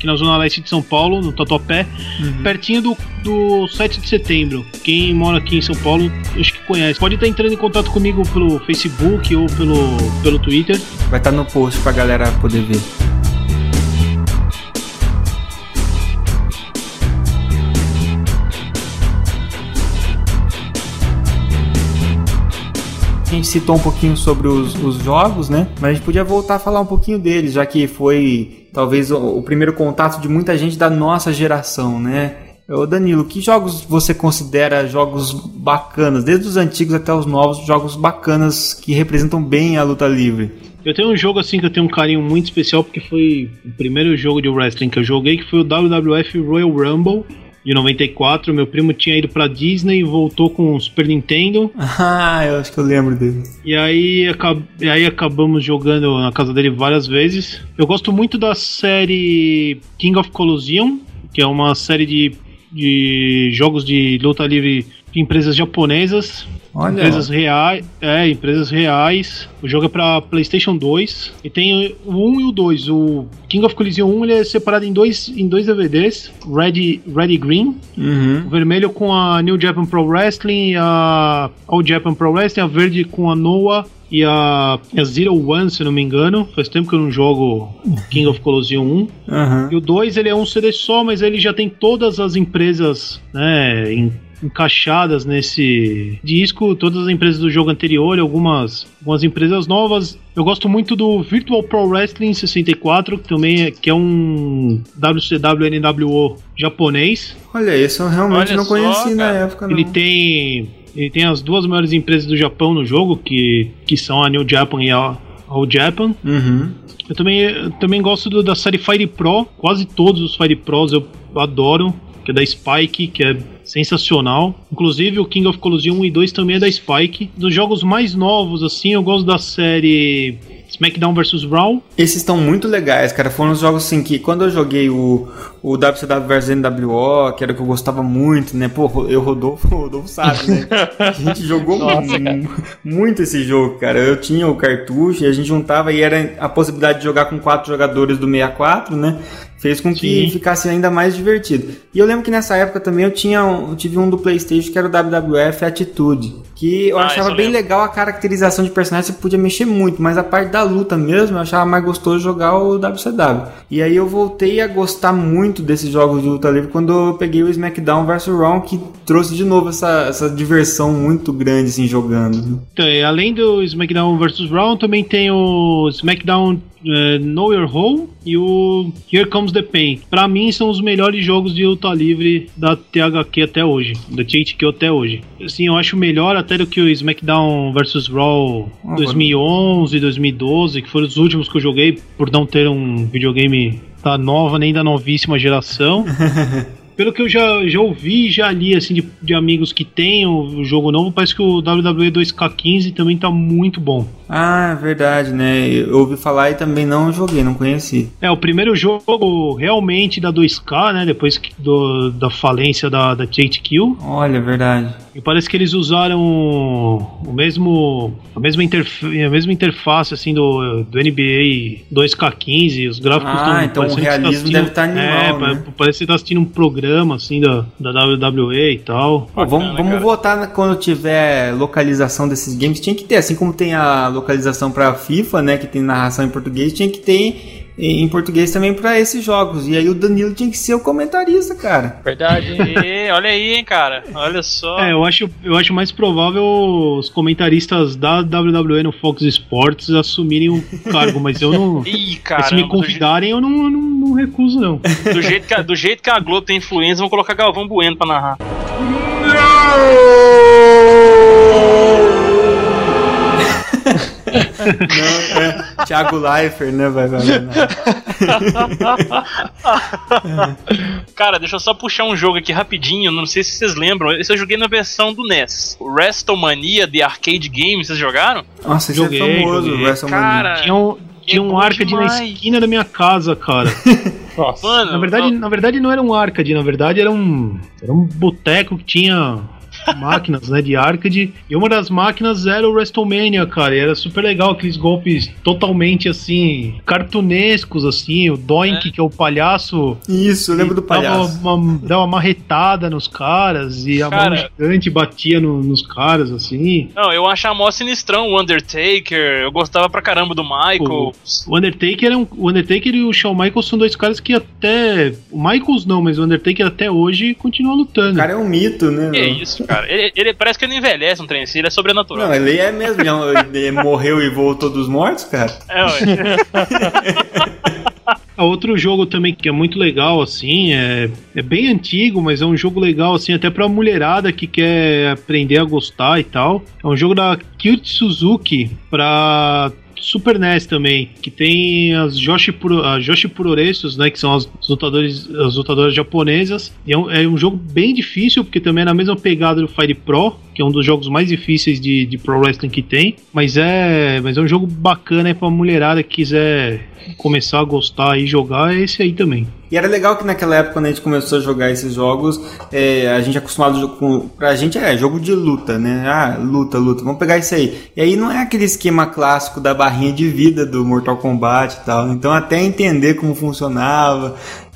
aqui na Zona Leste de São Paulo, no Tatuapé, pertinho do, do 7 de setembro. Quem mora aqui em São Paulo, acho que conhece. Pode estar entrando em contato comigo pelo Facebook ou pelo, pelo Twitter. Vai estar no post pra galera poder ver. Gente citou um pouquinho sobre os, os jogos, né? Mas a gente podia voltar a falar um pouquinho deles, já que foi talvez o, o primeiro contato de muita gente da nossa geração, né? Ô Danilo, que jogos você considera jogos bacanas, desde os antigos até os novos, jogos bacanas que representam bem a luta livre? Eu tenho um jogo assim que eu tenho um carinho muito especial porque foi o primeiro jogo de wrestling que eu joguei, que foi o WWF Royal Rumble de 94. Meu primo tinha ido pra Disney e voltou com o Super Nintendo. Ah, eu acho que eu lembro dele. E aí, acab- e aí acabamos jogando na casa dele várias vezes. Eu gosto muito da série King of Colosseum, que é uma série de, de jogos de luta livre de empresas japonesas. Olha. Empresas reais. É, empresas reais. O jogo é pra PlayStation 2. E tem o 1 e o 2. O King of Collision 1 ele é separado em dois, em dois DVDs: Red, Red e Green. Uhum. O vermelho com a New Japan Pro Wrestling e a All Japan Pro Wrestling, a verde com a Noah e a, a Zero One, se não me engano. Faz tempo que eu não jogo King of Colosseum 1. Aham. E o 2 ele é um CD só, mas ele já tem todas as empresas né, em- encaixadas nesse disco, todas as empresas do jogo anterior, e algumas, algumas empresas novas. Eu gosto muito do Virtual Pro Wrestling 64, que também é, que é um WCW NWO japonês. Olha, isso eu realmente Olha não só, conheci na cara. época, não. Ele tem ele tem as duas maiores empresas do Japão no jogo, que, que são a New Japan e a All Japan. Uhum. Eu também, eu também gosto do- da série Fire Pro, quase todos os Fire Pros eu adoro, que é da Spike, que é sensacional. Inclusive o King of Colosseum 1 e 2 também é da Spike. Dos jogos mais novos, assim, eu gosto da série SmackDown vs Raw. Esses estão muito legais, cara. Foram os jogos assim que quando eu joguei o, o WCW vs NWO, que era o que eu gostava muito, né? Pô, eu Rodolfo, o Rodolfo sabe, né? A gente jogou mu- muito esse jogo, cara. Eu tinha o cartucho e a gente juntava e era a possibilidade de jogar com quatro jogadores do 64, né? Fez com que Sim. ficasse ainda mais divertido. E eu lembro que nessa época também eu tinha eu tive um do PlayStation que era o WWF Attitude, que eu Ah, achava eu bem legal a caracterização de personagem, você podia mexer muito, mas a parte da luta mesmo eu achava mais gostoso jogar o WCW. E aí eu voltei a gostar muito desses jogos de luta livre quando eu peguei o SmackDown vs Raw, que trouxe de novo essa, essa diversão muito grande assim jogando. Então, e além do SmackDown vs Raw, também tem o SmackDown eh, Know Your Hole e o Here Comes the Pain. Pra mim, são os melhores jogos de luta livre da THQ até hoje, da THQ até hoje. Assim, eu acho melhor até do que o SmackDown vs Raw Ah, 2011, 2012, que foram os últimos que eu joguei por não ter um videogame da nova nem da novíssima geração. Pelo que eu já, já ouvi já li assim, de, de amigos que têm o, o jogo novo, parece que o WWE 2K15 também tá muito bom. Ah, é verdade, né? Eu ouvi falar e também não joguei, não conheci. É, o primeiro jogo realmente da 2K, né? Depois que- do, da falência da, da THQ. Olha, é verdade. E parece que eles usaram o mesmo a mesma, interf a mesma interface assim do, do NBA 2K15, os gráficos Ah, tão- então o você realismo assistindo- deve tá animal, É, né? pa- parece que você tá assistindo um programa assim da, da WWE e tal. Pô, vamos Bacana, vamos cara. votar quando tiver localização desses games. Tinha que ter, assim como tem a localização pra FIFA, né? Que tem narração em português, tinha que ter em português também pra esses jogos. E aí o Danilo tinha que ser o comentarista, cara. Verdade. Olha aí, hein, cara. Olha só. É, eu acho, eu acho mais provável os comentaristas da WWE no Fox Sports assumirem o cargo, mas eu não. Ih, se cara. me convidarem, eu não, não, não recuso, não. Do jeito, que a, do jeito que a Globo tem influência, vão colocar Galvão Bueno pra narrar. Não, é Thiago Leifert, né? Vai, vai, vai. Cara, deixa eu só puxar um jogo aqui rapidinho. Não sei se vocês lembram. Esse eu joguei na versão do NES. O WrestleMania The Arcade Game. Vocês jogaram? Nossa, esse Joguei, é famoso, joguei. WrestleMania. Cara, Tinha um, tinha um arcade na demais. esquina da minha casa, cara. Nossa. mano. Na verdade, não- na verdade não era um arcade, na verdade era um, era um boteco que tinha máquinas, né, de arcade. E uma das máquinas era o WrestleMania, cara. E era super legal aqueles golpes totalmente assim, cartunescos assim, o Doink, que é o palhaço Isso, eu lembro do Dava palhaço. uma, dava uma marretada nos caras e a mão Cara. gigante batia no- nos caras, assim. Não, eu achava mó sinistrão o Undertaker. Eu gostava pra caramba do Michael. O Undertaker, é um, o Undertaker e o Shawn Michaels são dois caras que até. O Michaels não, mas o Undertaker até hoje continua lutando. O cara é um mito, né? Que meu? isso, cara. Ele, ele parece que ele não envelhece um trem assim, ele é sobrenatural. Não, ele é mesmo. Ele, é morreu e voltou dos mortos, cara. É, ué. Outro jogo também que é muito legal, assim, é, é bem antigo, mas é um jogo legal, assim, até pra mulherada que quer aprender a gostar e tal. É um jogo da Kyuchi Suzuki pra Super NES também, que tem as Joshi, Puro, a Joshi Puroresus, né, que são as, os lutadores, as lutadoras japonesas. E é um, é um jogo bem difícil, porque também é na mesma pegada do Fire Pro, que é um dos jogos mais difíceis de, de Pro Wrestling que tem. Mas é, mas é um jogo bacana aí pra mulherada que quiser começar a gostar e jogar, é esse aí também. E era legal que naquela época, quando a gente começou a jogar esses jogos, é, a gente é acostumado com. Pra gente é jogo de luta, né? Ah, luta, luta, vamos pegar isso aí. E aí não é aquele esquema clássico da barrinha de vida do Mortal Kombat e tal. Então, até entender como funcionava.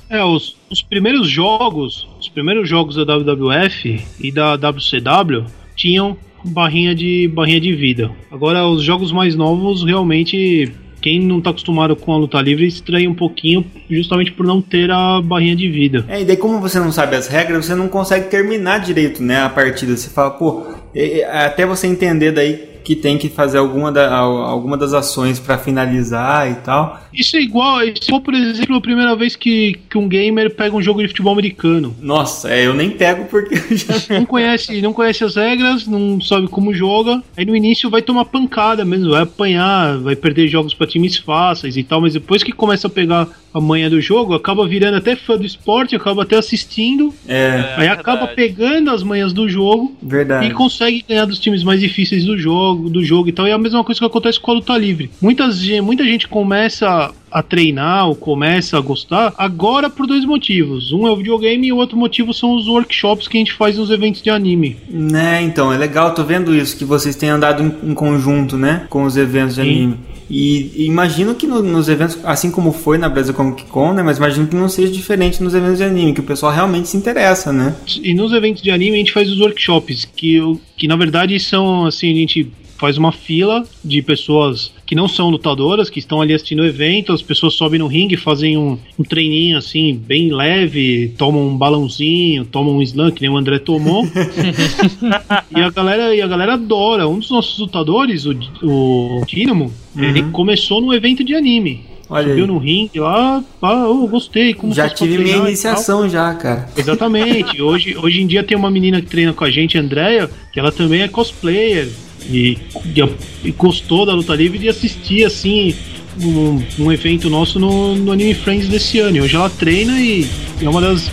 É, os, os primeiros jogos, os primeiros jogos da WWF e da WCW tinham barrinha de barrinha de vida. Agora os jogos mais novos realmente quem não tá acostumado com a luta livre estranha um pouquinho, justamente por não ter a barrinha de vida. É, e daí como você não sabe as regras, você não consegue terminar direito, né, a partida. Você fala, pô, é, é, até você entender daí que tem que fazer alguma, da, al- alguma das ações pra finalizar e tal. Isso é igual, isso é por exemplo, a primeira vez que, que um gamer pega um jogo de futebol americano. Nossa, é, eu nem pego porque Não conhece, não conhece as regras, não sabe como joga. Aí no início vai tomar pancada mesmo, vai apanhar, vai perder jogos pra times fáceis e tal, mas depois que começa a pegar a manha do jogo, acaba virando até fã do esporte, acaba até assistindo, É, aí acaba verdade. pegando as manhas do jogo verdade. e consegue ganhar dos times mais difíceis do jogo, do jogo e tal. E é a mesma coisa que acontece com a luta livre. Muitas, muita gente começa a treinar ou começa a gostar agora por dois motivos. Um é o videogame e o outro motivo são os workshops que a gente faz nos eventos de anime. Né, então, é legal, tô vendo isso, que vocês têm andado em, em conjunto, né, com os eventos de Sim. anime. E, e imagino que no- nos eventos, assim como foi na Brasil Comic Con, né, mas imagino que não seja diferente nos eventos de anime, que o pessoal realmente se interessa, né. E nos eventos de anime a gente faz os workshops, que, que na verdade são assim, a gente faz uma fila de pessoas que não são lutadoras, que estão ali assistindo o evento, as pessoas sobem no ringue, fazem um, um treininho assim, bem leve, tomam um balãozinho, tomam um slam, que nem o André tomou. e, a galera, e a galera adora. Um dos nossos lutadores, o, o Dynamo, ele começou no evento de anime. Olha Subiu aí. no ringue lá, ah, eu gostei. Como Já tive minha iniciação já, cara. Exatamente. Hoje, hoje em dia tem uma menina que treina com a gente, Andrea, que ela também é cosplayer. E, e- e gostou da luta livre de assistir assim um, um evento nosso no, no Anime Friends desse ano. E hoje ela treina e é uma das,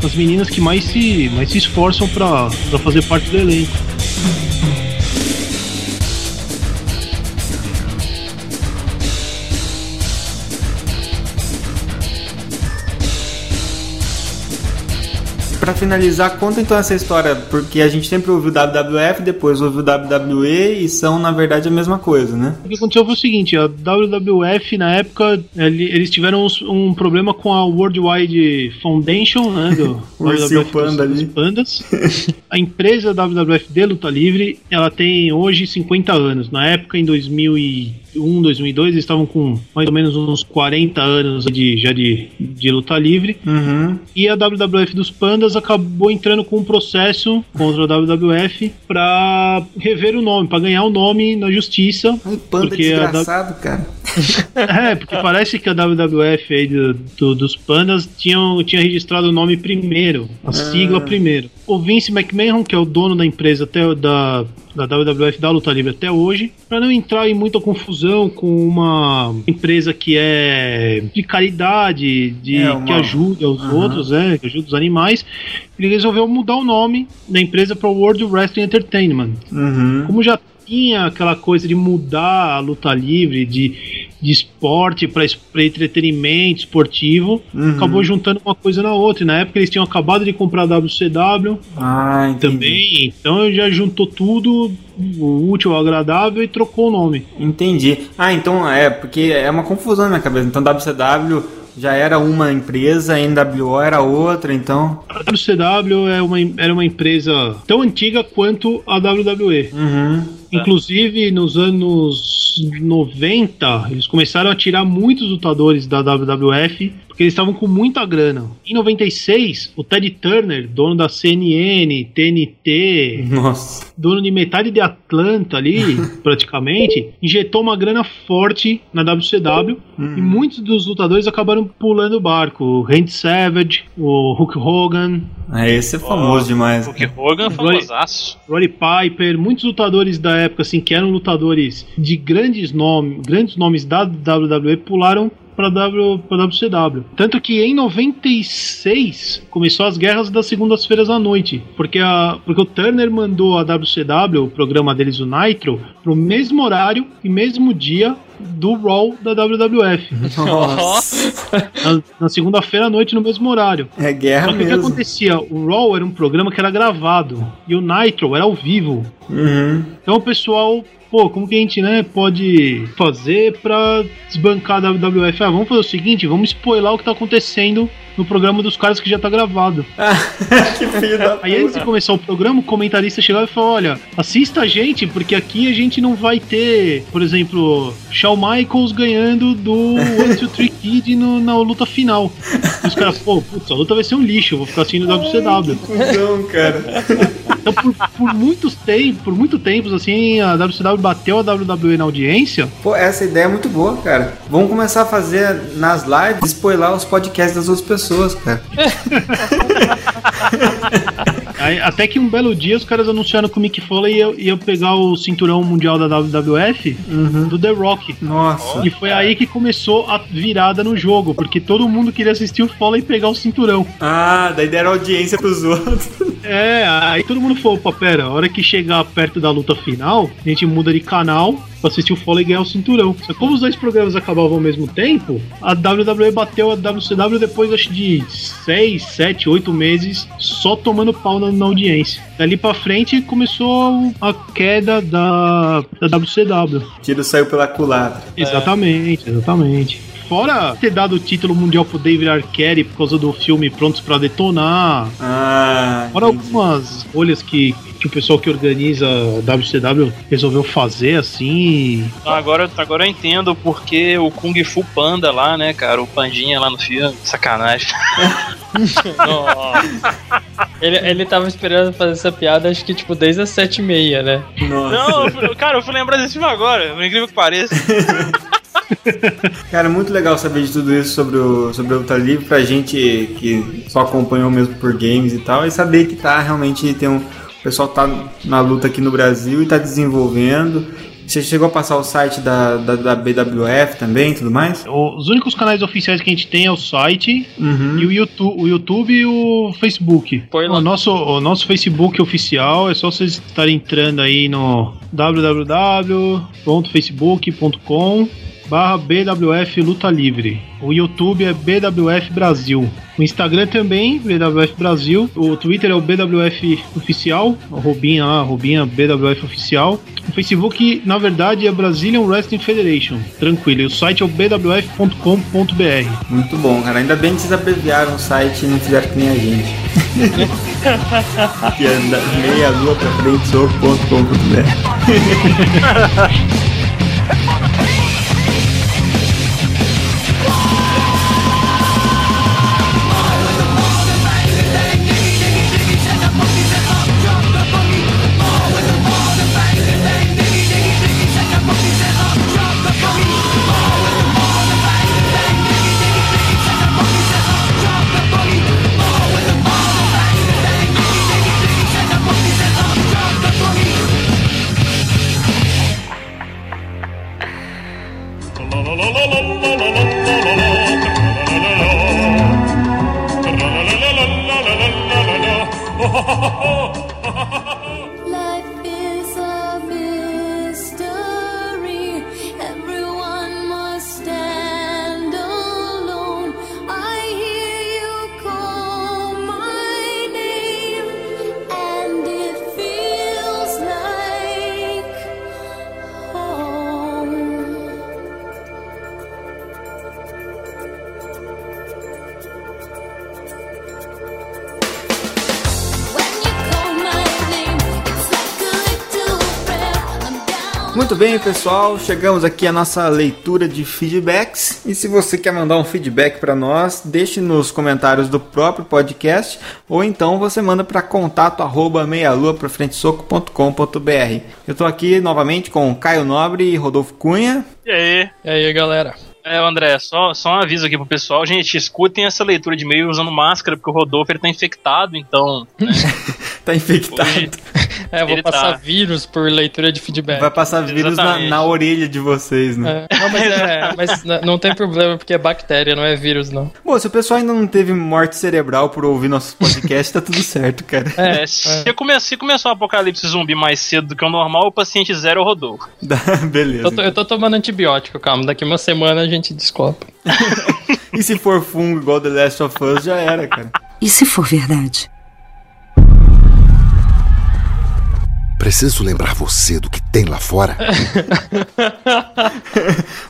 das meninas que mais se, mais se esforçam pra fazer parte do elenco. Pra finalizar, conta então essa história, porque a gente sempre ouviu WWF, depois ouviu WWE e são na verdade a mesma coisa, né? O que aconteceu foi o seguinte, a WWF na época ele- eles tiveram um problema com a Worldwide Foundation, né, do WWF panda dos ali. pandas. A empresa WWF de luta livre, ela tem hoje 50 anos. Na época em 2001, 2002, eles estavam com mais ou menos uns 40 anos de já de, de luta livre. Uhum. E a WWF dos Pandas acabou entrando com um processo contra a WWF pra rever o nome, pra ganhar o nome na justiça. Ai, panda Porque a desgraçado, cara. É, porque parece que a WWF aí do, do- dos Pandas tinham, tinha registrado o nome primeiro, a sigla primeiro. O Vince McMahon, que é o dono da empresa até da, da WWF da Luta Livre até hoje, para não entrar em muita confusão com uma empresa que é de caridade, de, É, uma- que ajuda os Aham. outros, é, que ajuda os animais, ele resolveu mudar o nome da empresa para World Wrestling Entertainment Uhum. como já tinha aquela coisa de mudar a luta livre de, de esporte para entretenimento esportivo, Uhum. acabou juntando uma coisa na outra. E na época eles tinham acabado de comprar a WCW Ah, também, então já juntou tudo, o útil ao agradável e trocou o nome. Entendi. Ah, então é, porque é uma confusão na minha cabeça. Então WCW já era uma empresa, a NWO era outra, então. A WCW é uma, era uma empresa tão antiga quanto a WWE. Uhum. Inclusive, nos anos 90, eles começaram a tirar muitos lutadores da WWF porque eles estavam com muita grana. Em 96, o Ted Turner, dono da CNN, TNT, Nossa. dono de metade de Atlanta ali, praticamente, injetou uma grana forte na WCW e muitos dos lutadores acabaram pulando o barco. O Randy Savage, o Hulk Hogan, Ah, esse é famoso demais. Porque Hogan é famosaço. Roddy Piper, muitos lutadores da época assim que eram lutadores de grandes nomes, grandes nomes da WWE pularam para w, pra WCW. Tanto que em 96 começou as guerras das segundas-feiras à noite, porque a porque o Turner mandou a WCW, o programa deles o Nitro, pro mesmo horário e mesmo dia do Raw da WWF. Nossa. na, na segunda-feira à noite no mesmo horário. É guerra Só que o que mesmo. acontecia? O Raw era um programa que era gravado e o Nitro era ao vivo. Uhum. Então pessoal, pô, como que a gente né, pode fazer pra desbancar a WWF? Ah, vamos fazer o seguinte, vamos spoiler o que tá acontecendo no programa dos caras que já tá gravado. que filho da Aí antes de começar o programa, o comentarista chegava e falou: Olha, assista a gente, porque aqui a gente não vai ter, por exemplo, Shawn Michaels ganhando do One Two Three Kid no- na luta final. E os caras, pô, putz, a luta vai ser um lixo, eu vou ficar assistindo WCW. Cusão, cara. Então, por, por muitos tempos, por muito tempos, assim, a WCW bateu a WWE na audiência. Pô, essa ideia é muito boa, cara. Vamos começar a fazer nas lives, spoiler os podcasts das outras pessoas, cara. Aí, até que um belo dia os caras anunciaram que o Mick Foley ia, ia pegar o cinturão mundial da WWF do The Rock. Nossa. E foi aí que começou a virada no jogo, porque todo mundo queria assistir o Foley pegar o cinturão. Ah, daí deram audiência pros outros. É, aí todo mundo falou, opa, pera, a hora que chegar perto da luta final, a gente muda de canal pra assistir o Foley ganhar o cinturão. Só que como os dois programas acabavam ao mesmo tempo, a WWE bateu a WCW depois acho de 6, 7, 8 meses só tomando pau na, na audiência. Dali pra frente começou a queda da, da WCW. O tiro saiu pela culatra. Exatamente, exatamente. Fora ter dado o título mundial pro David Arquette por causa do filme Prontos pra Detonar. Ah, Fora entendi. algumas bolhas que, que o pessoal que organiza a WCW resolveu fazer assim. Então, agora, agora eu entendo porque o Kung Fu Panda lá, né, cara? O Pandinha lá no filme. Sacanagem. Nossa. Ele, ele tava esperando fazer essa piada, acho que tipo desde as sete e meia, né? Nossa. Não, eu cara, eu fui lembrar desse filme agora, por incrível que pareça. Cara, muito legal saber de tudo isso sobre o, sobre a luta livre pra gente que só acompanhou mesmo por games e tal, e saber que tá realmente tem um. O pessoal tá na luta aqui no Brasil e tá desenvolvendo. Você chegou a passar o site da, da, da BWF também e tudo mais? Os únicos canais oficiais que a gente tem é o site Uhum. e o YouTube, o YouTube e o Facebook. O nosso, o nosso Facebook oficial é só vocês estarem entrando aí no www.facebook.com barra BWF Luta Livre. O YouTube é BWF Brasil. O Instagram também, BWF Brasil. O Twitter é o BWF Oficial, Robinha lá, a Robinha BWF Oficial. O Facebook, na verdade, é Brazilian Wrestling Federation. Tranquilo. E o site é o bwf.com.br. Muito bom, cara. Ainda bem que vocês abreviaram o site e não fizeram que nem a gente. que é da- meia lua pra frente, soco.com.br. pessoal, chegamos aqui à nossa leitura de feedbacks. E se você quer mandar um feedback para nós, deixe nos comentários do próprio podcast ou então você manda para contato arroba meialuaprafrentesoco.com.br. Eu tô aqui novamente com Caio Nobre e Rodolfo Cunha. E aí? E aí, galera? É, André, só, só um aviso aqui pro pessoal. Gente, escutem essa leitura de e-mail usando máscara, porque o Rodolfo ele tá infectado, então. Tá infectado. Hoje, É, vou Ele passar tá. vírus por leitura de feedback. Vai passar vírus na, na orelha de vocês, né? É, não, mas, é, mas não tem problema, porque é bactéria, não é vírus, não. Bom, se o pessoal ainda não teve morte cerebral por ouvir nossos podcasts, tá tudo certo, cara. é, se, come- se começar o apocalipse zumbi mais cedo do que o normal, o paciente zero é o Rodolfo. Beleza. Eu tô, eu tô tomando antibiótico, calma. Daqui uma semana a gente descobre. E se for fungo igual The Last of Us, já era, cara. E se for verdade? Preciso lembrar você do que tem lá fora?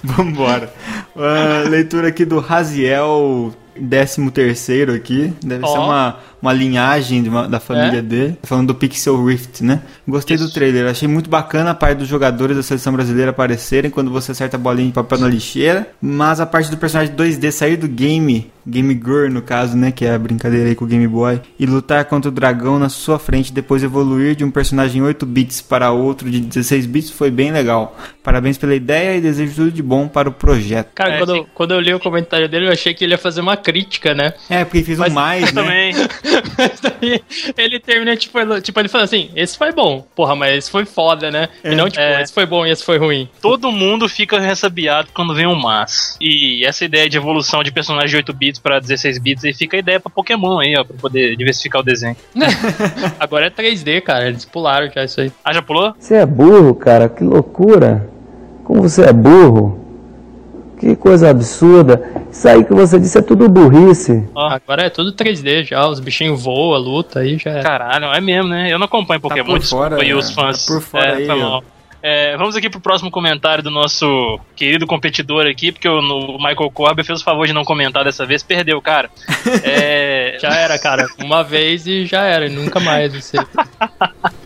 Vambora. A leitura aqui do Raziel, 13 terceiro aqui. Deve Ó. ser uma, uma linhagem de uma- da família É? dele. Falando do Pixel Rift, né? Gostei do trailer. Achei muito bacana a parte dos jogadores da seleção brasileira aparecerem quando você acerta a bolinha de papel na lixeira. Mas a parte do personagem 2D sair do game, Game Girl no caso, né? Que é a brincadeira aí com o Game Boy. E lutar contra o dragão na sua frente. Depois evoluir de um personagem 8 bits para outro de 16 bits foi bem legal. Parabéns pela ideia e desejo tudo de bom para o projeto. Cara, É, quando, sim. quando eu li o comentário dele, eu achei que ele ia fazer uma crítica, né? É, porque fez um mais, né? Também. Mas daí ele termina, tipo, ele- tipo, ele fala assim: esse foi bom, porra, mas esse foi foda, né? E não, tipo, É. esse foi bom e esse foi ruim. Todo mundo fica ressabiado quando vem um mas. E essa ideia de evolução de personagem de 8 bits pra 16 bits aí fica a ideia pra Pokémon aí, ó, pra poder diversificar o desenho. Agora é 3D, cara, eles pularam já isso aí. Ah, já pulou? Você é burro, cara, que loucura. Como você é burro. Que coisa absurda. Isso aí que você disse é tudo burrice. Ó. Agora é tudo 3D já, os bichinhos voam, luta aí já é. Caralho, é mesmo, né? Eu não acompanho Pokémon, por desculpa fora, aí é. os fãs. Tá por fora é, aí, foi ó. É, vamos aqui pro próximo comentário do nosso querido competidor aqui, porque o, o Michael Corbett fez o favor de não comentar dessa vez, perdeu, cara. É, Já era, cara. Uma vez e já era, e nunca mais você.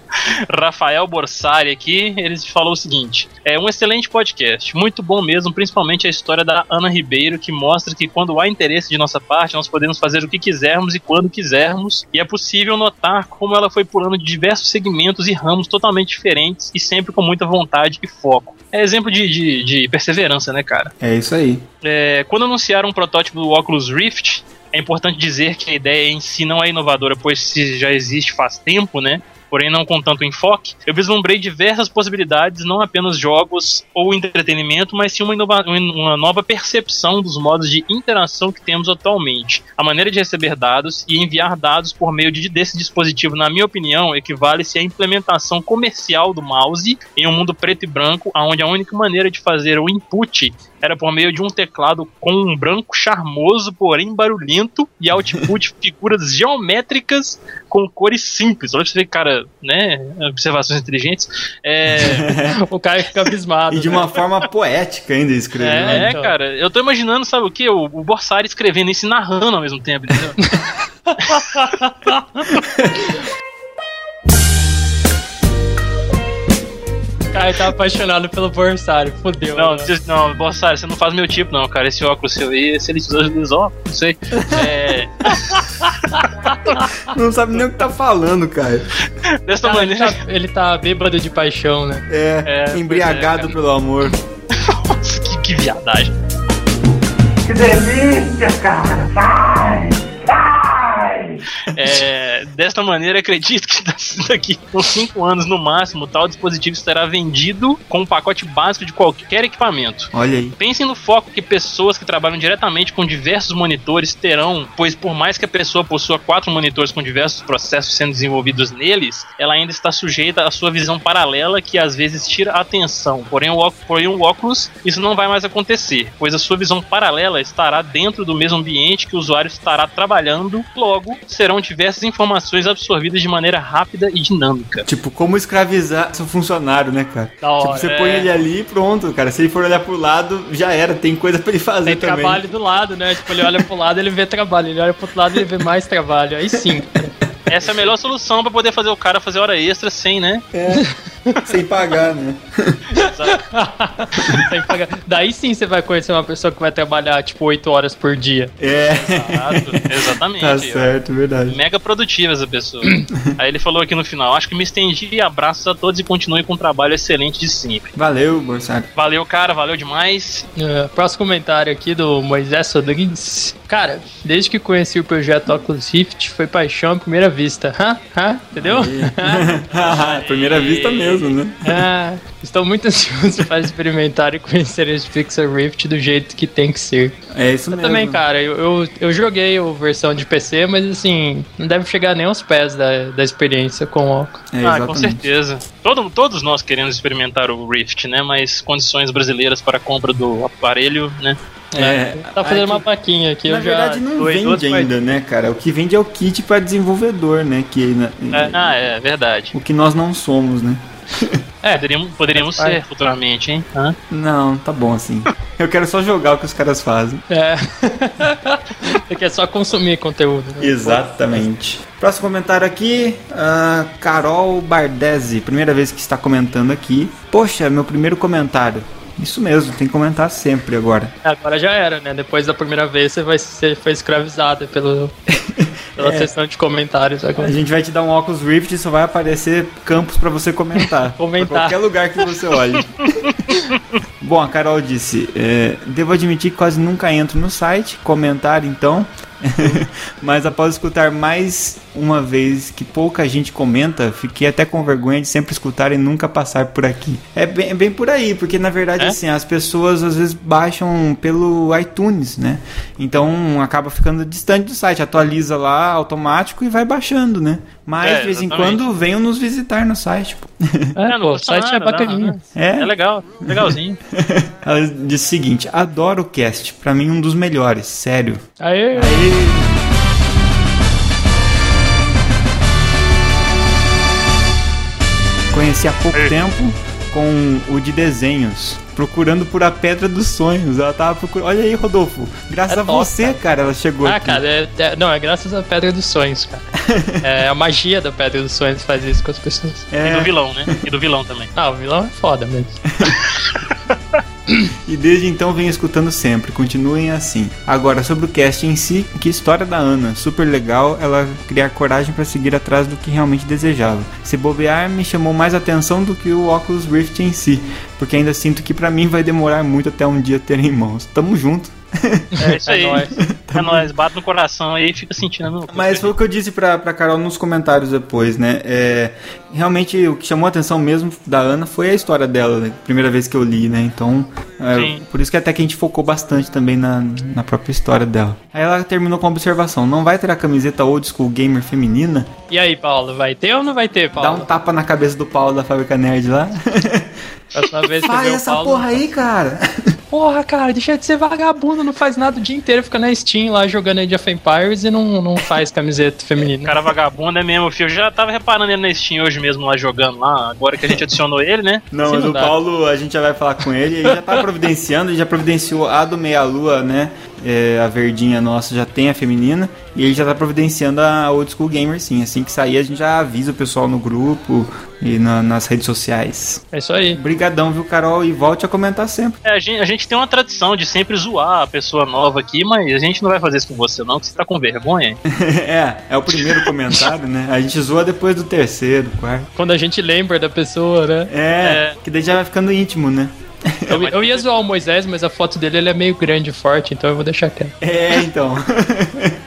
Rafael Borsari aqui, ele falou o seguinte: é um excelente podcast, muito bom mesmo, principalmente a história da Ana Ribeiro, que mostra que quando há interesse de nossa parte, nós podemos fazer o que quisermos e quando quisermos, e é possível notar como ela foi pulando de diversos segmentos e ramos totalmente diferentes e sempre com muita vontade e foco. É exemplo de, de, de perseverança, né, cara? É isso aí. É, quando anunciaram um protótipo do Oculus Rift, é importante dizer que a ideia em si não é inovadora, pois se já existe faz tempo, né? Porém, não com tanto enfoque, eu vislumbrei diversas possibilidades, não apenas jogos ou entretenimento, mas sim uma, inova- uma nova percepção dos modos de interação que temos atualmente. A maneira de receber dados e enviar dados por meio de, desse dispositivo, na minha opinião, equivale-se à implementação comercial do mouse em um mundo preto e branco, onde a única maneira de fazer o input era por meio de um teclado com um branco charmoso, porém barulhento, e output figuras geométricas com cores simples. Olha pra você ver, cara, né? Observações inteligentes. É, O cara fica abismado. E de né? uma forma poética ainda escreveu. É, é, então. cara, eu tô imaginando, sabe o que? O, o Borsari escrevendo isso e narrando ao mesmo tempo, entendeu? cara tá apaixonado pelo Borsário, fodeu. Não, né? você- não, Borsari, você não faz meu tipo, não, cara. Esse óculos seu aí, se ele usa os óculos, não sei. É, Não sabe nem o que tá falando, cara. dessa Cara, ele, maneira. tá, ele tá bêbado de paixão, né? É, É, pois embriagado é, cara. pelo amor. Nossa, que, que viadagem. É, desta maneira, acredito que daqui uns 5 anos no máximo, tal dispositivo estará vendido com um pacote básico de qualquer equipamento. Olha aí. Pensem no foco que pessoas que trabalham diretamente com diversos monitores terão, pois por mais que a pessoa possua quatro monitores com diversos processos sendo desenvolvidos neles, ela ainda está sujeita à sua visão paralela que às vezes tira a atenção. Porém o, porém, o óculos, isso não vai mais acontecer, pois a sua visão paralela estará dentro do mesmo ambiente que o usuário estará trabalhando, logo serão diversas informações absorvidas de maneira rápida e dinâmica. Tipo, como escravizar seu funcionário, né, cara? Da hora, tipo, você é. põe ele ali e pronto, cara. Se ele for olhar pro lado, já era. Tem coisa pra ele fazer Tem também. trabalho do lado, né? Tipo, ele olha pro lado, ele vê trabalho. Ele olha pro outro lado, ele vê mais trabalho. Aí sim. Essa é a melhor solução para poder fazer o cara fazer hora extra sem, né? É, sem pagar, né? Que pagar. Daí sim você vai conhecer uma pessoa que vai trabalhar, tipo, 8 horas por dia. É, Exato, exatamente. tá certo, verdade. Mega produtiva essa pessoa. Aí ele falou aqui no final: Acho que me estendi e abraços a todos e continue com um trabalho excelente de sempre. Valeu, Borsari. Valeu, cara, valeu demais. É, próximo comentário aqui do Moisés Rodrigues. Cara, desde que conheci o projeto Oculus Rift, foi paixão à primeira vista. Hã? Hã? Entendeu? Primeira vista mesmo, né? Ah, estou muito ansioso para experimentar e conhecer esse Pixel Rift do jeito que tem que ser. É isso Eu mesmo. também, cara, eu, eu, eu joguei a versão de PC, mas assim, não deve chegar nem aos pés da, da experiência com o óculos. É, ah, exatamente. com certeza. Todo, todos nós queremos experimentar o Rift, né? Mas condições brasileiras para a compra do aparelho, né? É, Tá fazendo aí uma vaquinha aqui, Na eu já. verdade não vende ainda, né, cara? O que vende é o kit pra desenvolvedor, né? Que, na- Ah, é verdade. O que nós não somos, né? É, poderíamos, poderíamos ser futuramente, hein? Hã? Não, tá bom assim. Eu quero só jogar o que os caras fazem. É. Você quer só consumir conteúdo. né? Exatamente. Próximo comentário aqui, a Carol Bardesi, primeira vez que está comentando aqui. Poxa, meu primeiro comentário. Isso mesmo, tem que comentar sempre agora. Agora já era, né? Depois da primeira vez você vai ser foi escravizada pelo, pela É. sessão de comentários agora. A gente vai te dar um óculos Rift e só vai aparecer campos pra você comentar. Comentar. Qualquer lugar que você olhe. Bom, a Carol disse: é, Devo admitir que quase nunca entro no site, comentar então. Mas após escutar mais uma vez que pouca gente comenta, fiquei até com vergonha de sempre escutar e nunca passar por aqui. É bem, é bem por aí, porque na verdade É? assim, as pessoas às vezes baixam pelo iTunes, né? Então acaba ficando distante do site, atualiza lá automático e vai baixando, né? Mas É, de vez em quando venham nos visitar no site. pô. É, não pô, o site é nada, bacaninha. É? É legal, legalzinho. Ela disse o seguinte: adoro o cast, pra mim um dos melhores, sério. Aê! Conheci há pouco tempo com o de desenhos, procurando por a Pedra dos Sonhos. Ela tava procurando. Olha aí, Rodolfo. Graças É a top, você, cara. cara, ela chegou Ah, aqui. cara, é, é- não, é graças à Pedra dos Sonhos, cara. é a magia da Pedra dos Sonhos que faz isso com as pessoas. E É, do vilão, né? E do vilão também. Ah, o vilão é foda mesmo. e desde então venho escutando sempre. Continuem assim. Agora, sobre o cast em si, que história da Ana. Super legal ela criar coragem pra seguir atrás do que realmente desejava. Se bobear, me chamou mais atenção do que o Oculus Rift em si. Porque ainda sinto que pra mim vai demorar muito até um dia ter em mãos. Tamo junto. É isso É aí. nóis. É nóis, bate no coração aí e fica sentindo. Mas foi o que eu disse pra, pra Carol nos comentários depois, né? É, realmente o que chamou a atenção mesmo da Ana foi a história dela, né? Primeira vez que eu li, né? Então, é, Sim. por isso que até que a gente focou bastante também na, na própria história dela. Aí ela terminou com uma observação: não vai ter a camiseta old school gamer feminina? E aí, Paulo, vai ter ou não vai ter, Dá Paulo? um tapa na cabeça do Paulo da Fábrica Nerd lá. Próxima vez que Faz essa Paulo. porra aí, cara. Porra, cara, deixa de ser vagabundo, não faz nada o dia inteiro, fica na Steam lá jogando Age of Empires e não, não faz camiseta feminina. Cara vagabundo é mesmo, filho. Eu já tava reparando ele na Steam hoje mesmo lá jogando lá, agora que a gente adicionou ele, né? Não, Sim, mas não o. Paulo, a gente já vai falar com ele. Ele já tá providenciando, ele já providenciou a do Meia Lua, né? É, a verdinha nossa já tem a feminina. E ele já tá providenciando a Old School Gamer, sim. Assim que sair, a gente já avisa o pessoal no grupo e na- nas redes sociais. É isso aí. Brigadão, viu, Carol? E volte a comentar sempre. É, a, gente, a gente tem uma tradição de sempre zoar a pessoa nova aqui, mas a gente não vai fazer isso com você, não, que você tá com vergonha. é, é o primeiro comentário, né? A gente zoa depois do terceiro, quarto. Quando a gente lembra da pessoa, né? É, que daí já vai ficando íntimo, né? Eu, eu ia zoar o Moisés, mas a foto dele ele é meio grande e forte, então eu vou deixar quieto. É, então.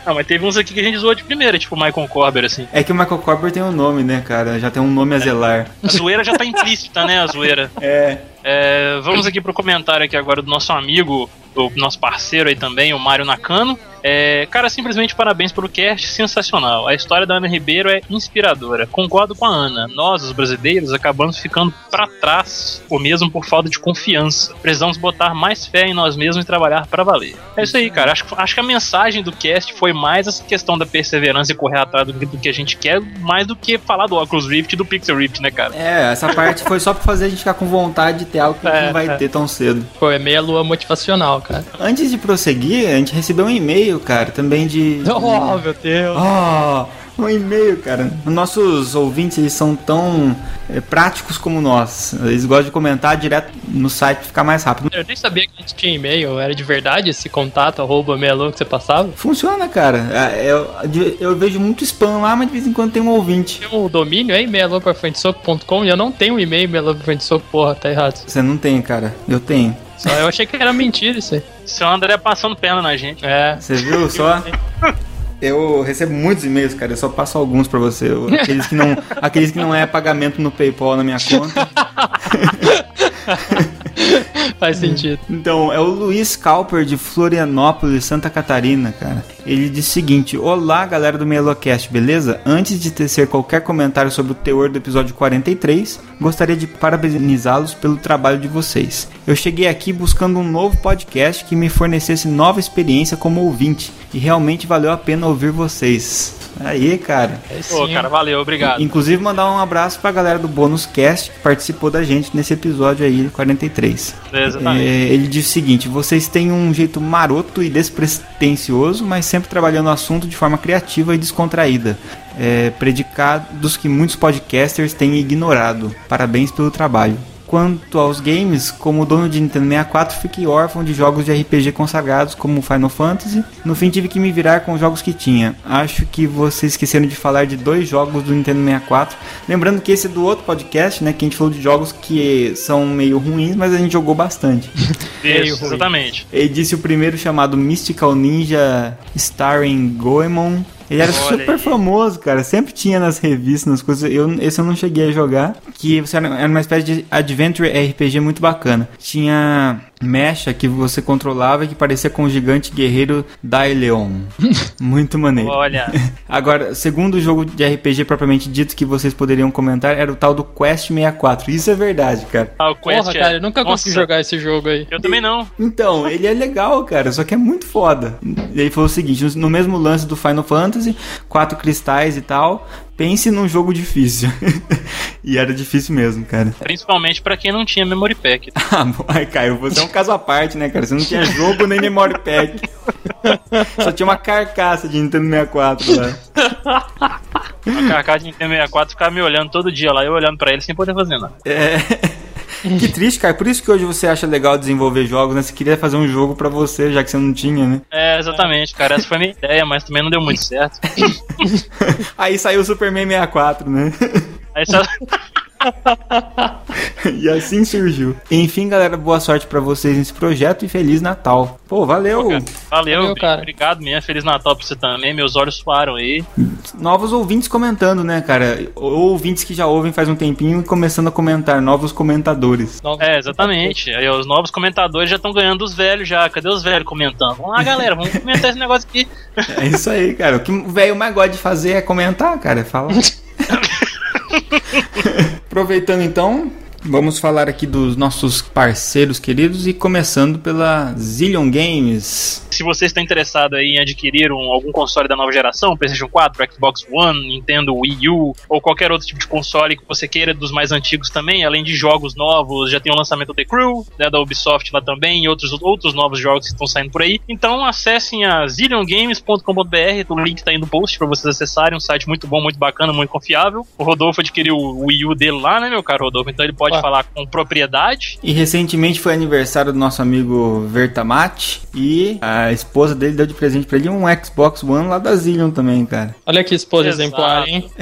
Ah, mas teve uns aqui que a gente zoou de primeira, tipo o Michael Corber, assim. É que o Michael Corber tem um nome, né, cara? Já tem um nome a zelar. A zoeira já tá implícita, né? A zoeira. É. É, vamos aqui pro comentário aqui agora do nosso amigo, o nosso parceiro aí também, o Mário Nakano. É, cara, simplesmente parabéns pelo cast, sensacional. A história da Ana Ribeiro é inspiradora. Concordo com a Ana. Nós, os brasileiros, acabamos ficando pra trás, ou mesmo por falta de confiança. Precisamos botar mais fé em nós mesmos e trabalhar pra valer. É isso aí, cara. Acho, acho que a mensagem do cast foi mais essa questão da perseverança e correr atrás do, que- do que a gente quer, mais do que falar do Oculus Rift e do Pixel Rift, né, cara? É, essa parte foi só pra fazer a gente ficar com vontade de ter algo que É, não vai é. ter tão cedo. Pô, é meia lua motivacional, cara. Antes de prosseguir, a gente recebeu um e-mail, cara, também de. Oh, meu Deus. Oh, um e-mail, cara. Nossos ouvintes, eles são tão é, práticos como nós. Eles gostam de comentar direto no site pra ficar mais rápido. Eu nem sabia que a gente tinha e-mail. Era de verdade esse contato, arroba meia que você passava? Funciona, cara. É, Eu, eu vejo muito spam lá, mas de vez em quando tem um ouvinte. Tem um domínio aí, meia lua pra frente soco.com, e eu não tenho um e-mail meia lua pra frente soco, porra, tá errado. Você não tem, cara. Eu tenho. Só eu achei que era mentira isso aí. Seu André passando perna na gente. É. Você viu só? Eu recebo muitos e-mails, cara. Eu só passo alguns pra você. Aqueles que não, aqueles que não é pagamento no PayPal na minha conta. Faz sentido. Então, é o Luiz Calper de Florianópolis, Santa Catarina, cara. Ele diz o seguinte: Olá, galera do Melocast, beleza? Antes de tecer qualquer comentário sobre o teor do episódio 43, gostaria de parabenizá-los pelo trabalho de vocês. Eu cheguei aqui buscando um novo podcast que me fornecesse nova experiência como ouvinte e realmente valeu a pena ouvir vocês. Aí, cara. É Pô, cara, valeu, obrigado. Inclusive mandar um abraço pra galera do Bônus Cast que participou da gente nesse episódio aí, 43. Exatamente. É, ele diz o seguinte: vocês têm um jeito maroto e despretensioso, mas sempre trabalhando o assunto de forma criativa e descontraída. É, predicados que muitos podcasters têm ignorado. Parabéns pelo trabalho. Quanto aos games, como dono de Nintendo 64, fiquei órfão de jogos de RPG consagrados como Final Fantasy. No fim, tive que me virar com os jogos que tinha. Acho que vocês esqueceram de falar de dois jogos do Nintendo 64. Lembrando que esse é do outro podcast, né? Que a gente falou de jogos que são meio ruins, mas a gente jogou bastante. Isso, exatamente. Ele disse o primeiro chamado Mystical Ninja Starring Goemon. Ele era Olha super aí. famoso, cara. Sempre tinha nas revistas, nas coisas. Eu, esse eu não cheguei a jogar. Que era uma espécie de adventure RPG muito bacana. Tinha mecha que você controlava e que parecia com o gigante guerreiro Daileon. muito maneiro. Olha, Agora, segundo jogo de RPG propriamente dito que vocês poderiam comentar, era o tal do Quest 64. Isso é verdade, cara. ah, o Quest Porra, é- cara, eu nunca Nossa, consegui jogar esse jogo aí. Eu também não. Então, ele é legal, cara, só que é muito foda. E aí foi o seguinte, no mesmo lance do Final Fantasy, quatro cristais e tal, pense num jogo difícil. e era difícil mesmo, cara. Principalmente pra quem não tinha memory pack. Ah, ai, Caio, você é um caso à parte, né, cara? Você não tinha jogo nem memory pack. Só tinha uma carcaça de Nintendo 64 lá. A carcaça de Nintendo 64 ficava me olhando todo dia lá, eu olhando pra ele sem poder fazer nada. É. Que triste, cara. Por isso que hoje você acha legal desenvolver jogos, né? Você queria fazer um jogo pra você, já que você não tinha, né? É, exatamente, cara. Essa foi a minha ideia, mas também não deu muito certo. Aí saiu o Superman 64, né? Aí só... e assim surgiu. Enfim, galera, boa sorte pra vocês nesse projeto e Feliz Natal. Pô, valeu! Valeu, Valeu, cara. obrigado mesmo. Feliz Natal pra você também. Meus olhos suaram aí. Novos ouvintes comentando, né, cara? Ou ouvintes que já ouvem faz um tempinho e começando a comentar, novos comentadores. Novos- É, exatamente. Aí os novos comentadores já estão ganhando os velhos já. Cadê os velhos comentando? Vamos lá, galera, vamos comentar esse negócio aqui. É isso aí, cara. O que o velho mais gosta de fazer é comentar, cara, é falar. Aproveitando então, vamos falar aqui dos nossos parceiros queridos e começando pela Zillion Games. Se você está interessado em adquirir um- algum console da nova geração, PlayStation 4, Xbox One, Nintendo Wii U ou qualquer outro tipo de console que você queira dos mais antigos também, além de jogos novos, já tem o lançamento do The Crew, né, da Ubisoft lá também, e outros, outros novos jogos que estão saindo por aí. Então acessem a zilliongames.com.br, o link está aí no post para vocês acessarem, um site muito bom, muito bacana, muito confiável. O Rodolfo adquiriu o Wii U dele lá, né, meu caro Rodolfo? Então ele pode Ué. falar com propriedade. E recentemente foi aniversário do nosso amigo Vertamate e a esposa dele deu de presente pra ele um Xbox One lá da Zillion também, cara. Olha que esposa Exato. exemplar, hein?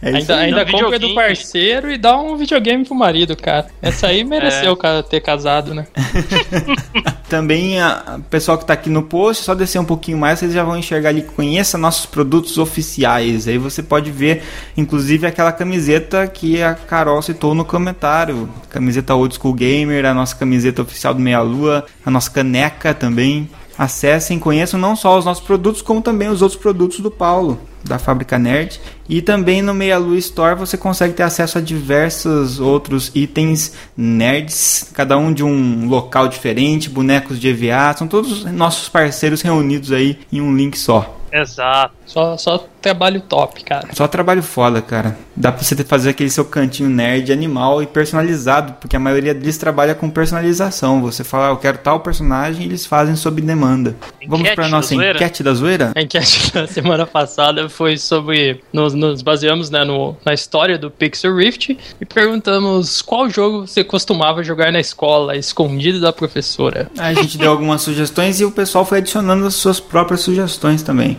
É isso Ainda, aí. ainda compra do parceiro e dá um videogame pro marido, cara. Essa aí mereceu É. cara, ter casado, né? Também a a pessoal que tá aqui no post, só descer um pouquinho mais, vocês já vão enxergar ali, conheça nossos produtos oficiais. Aí você pode ver, inclusive, aquela camiseta que a Carol citou no comentário. Camiseta Old School Gamer, a nossa camiseta oficial do Meia Lua, a nossa caneca também. Acessem, conheçam não só os nossos produtos, como também os outros produtos do Paulo, da Fábrica Nerd. E também no Meia Lua Store você consegue ter acesso a diversos outros itens nerds, cada um de um local diferente, bonecos de EVA, são todos nossos parceiros reunidos aí em um link só. Exato. Só, só trabalho top, cara. Só trabalho foda, cara. Dá pra você fazer aquele seu cantinho nerd animal e personalizado, porque a maioria deles trabalha com personalização. Você fala, ah, eu quero tal personagem, eles fazem sob demanda. Vamos Enquete pra da nossa zoeira? enquete da zoeira? A enquete da semana passada foi sobre. Nos, nos baseamos né, no, na história do Pixel Rift e perguntamos qual jogo você costumava jogar na escola, escondido da professora. A gente deu algumas sugestões e o pessoal foi adicionando as suas próprias sugestões também.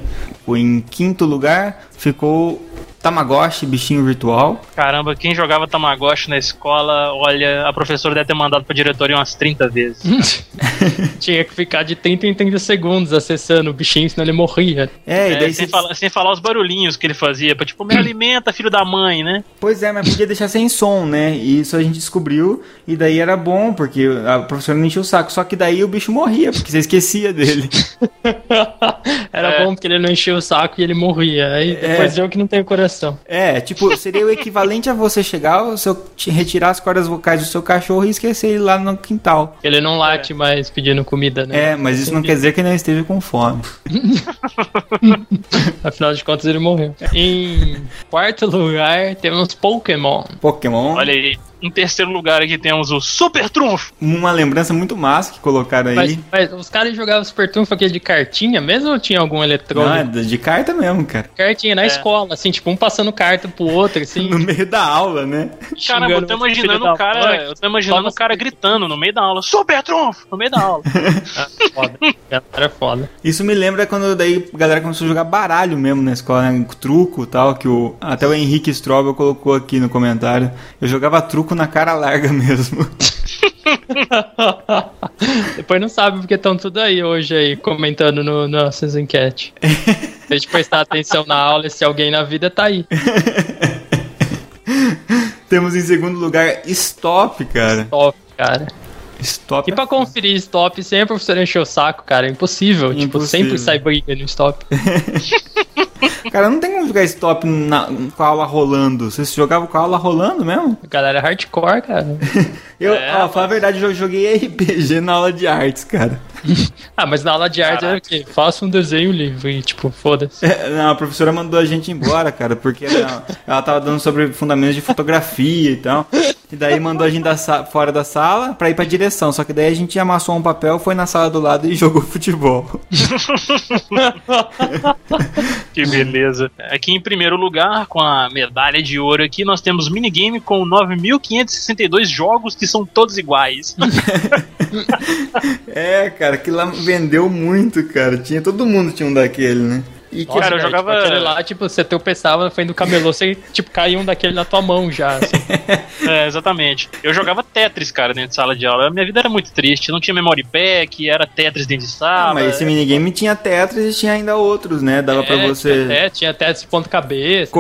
Em quinto lugar ficou Tamagotchi, bichinho virtual. Caramba, quem jogava Tamagotchi na escola, olha, a professora deve ter mandado pra diretoria umas 30 vezes. Tinha que ficar de 30 em 30 segundos acessando o bichinho, senão ele morria. É, e É, daí sem, você... falar, sem falar os barulhinhos que ele fazia, pra tipo, me alimenta, filho da mãe, né? Pois é, mas podia deixar sem som, né? E isso a gente descobriu, e daí era bom, porque a professora não enchia o saco. Só que daí o bicho morria, porque você esquecia dele. Era É. bom porque ele não enchia o saco e ele morria. Aí depois eu que não tenho coração. É, tipo, seria o equivalente a você chegar, o seu, te- retirar as cordas vocais do seu cachorro e esquecer ele lá no quintal. Ele não late mais pedindo comida, né? É, mas isso não quer dizer que ele não esteja com fome. Afinal de contas, ele morreu. Em quarto lugar, temos Pokémon. Pokémon, Olha aí. Em terceiro lugar aqui temos o Super Trunfo. uma lembrança muito massa que colocaram aí. Mas, mas os caras jogavam Super Trunfo aquele de cartinha mesmo ou tinha algum Não, é eletrônico? de carta mesmo, cara. Cartinha na escola, assim, tipo, um passando carta pro outro, assim. No meio da aula, né? Caramba, eu tô imaginando o cara. Eu tô imaginando o cara gritando no meio da aula. Super Trunfo! No meio da aula. Foda. Era foda. Isso me lembra quando daí a galera começou a jogar baralho mesmo na escola, né? Truco e tal, que o, até o Henrique Strobel colocou aqui no comentário. Eu jogava truco na cara larga mesmo. Depois não sabe porque estão tudo aí hoje aí, comentando no nossas enquete. Deixa eu prestar atenção na aula e se alguém na vida tá aí. Temos em segundo lugar Stop, cara. Top, cara. Stop. E pra conferir stop sem a professora encher o saco, cara, é impossível. Tipo, Impossível. sempre sai briga no stop. Cara, não tem como jogar Stop na- com a aula rolando. Você jogava com a aula rolando mesmo? A galera é hardcore, cara. Eu, É, ó, falar a verdade, eu joguei RPG na aula de artes, cara. Ah, mas na aula de arte era o quê? Faça um desenho livre e, tipo, foda-se. É, não, a professora mandou a gente embora, cara, porque ela, ela tava dando sobre fundamentos de fotografia e tal. E daí mandou a gente da fora da sala pra ir pra direção. Só que daí a gente amassou um papel, foi na sala do lado e jogou futebol. Que beleza. Aqui em primeiro lugar, com a medalha de ouro aqui, nós temos minigame com 9.562 jogos que são todos iguais. É, cara, que lá vendeu muito, cara. Tinha todo mundo tinha um daquele, né? E que Cara, eu jogava- Tipo, aquele lá, tipo, você tropeçava na frente do camelô, você, tipo, caía um daquele na tua mão já. assim. é, exatamente. Eu jogava Tetris, cara, dentro de sala de aula. Minha vida era muito triste. Não tinha memory pack, era Tetris dentro de sala. Ah, mas esse minigame tinha Tetris e tinha ainda outros, né? Dava pra É, você É, tinha até esse ponto cabeça.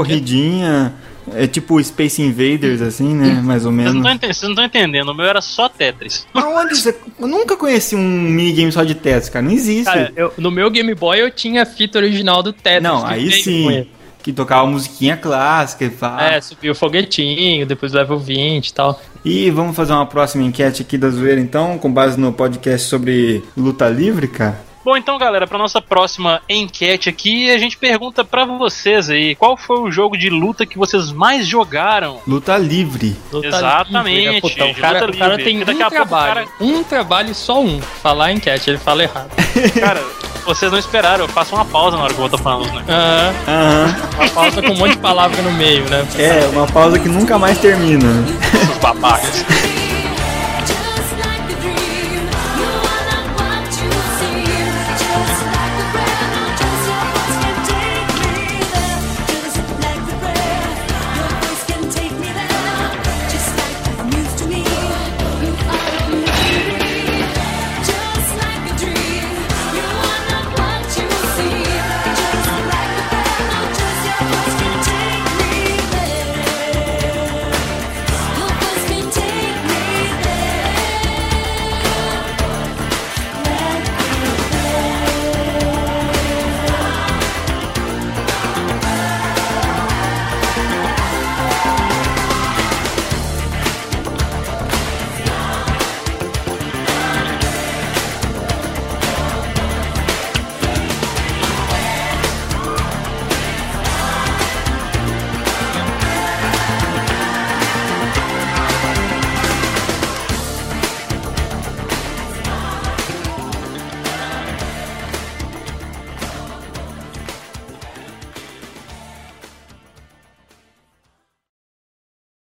É tipo Space Invaders, assim, né? Mais ou menos. vocês não estão entendendo, o meu era só Tetris. Mas onde você... Eu nunca conheci um minigame só de Tetris, cara. Não existe. Cara, eu- no meu Game Boy eu tinha a fita original do Tetris. Não, aí sim. Que tocava musiquinha clássica e tal. É, subiu o foguetinho, depois level 20 e tal. E vamos fazer uma próxima enquete aqui da zoeira, então, com base no podcast sobre luta livre, cara. Bom, então, galera, para nossa próxima enquete aqui, a gente pergunta pra vocês aí, qual foi o jogo de luta que vocês mais jogaram? Luta livre. Luta Exatamente, livre, putão? O cara, luta o cara tem Porque daqui um a pouco o trabalho. Um trabalho e só um. Falar enquete, ele fala errado. Cara, vocês não esperaram, eu faço uma pausa na hora que eu tô falando, né? Aham. Aham. Uma pausa com um monte de palavra no meio, né? É, uma pausa que nunca mais termina. Esses babacas.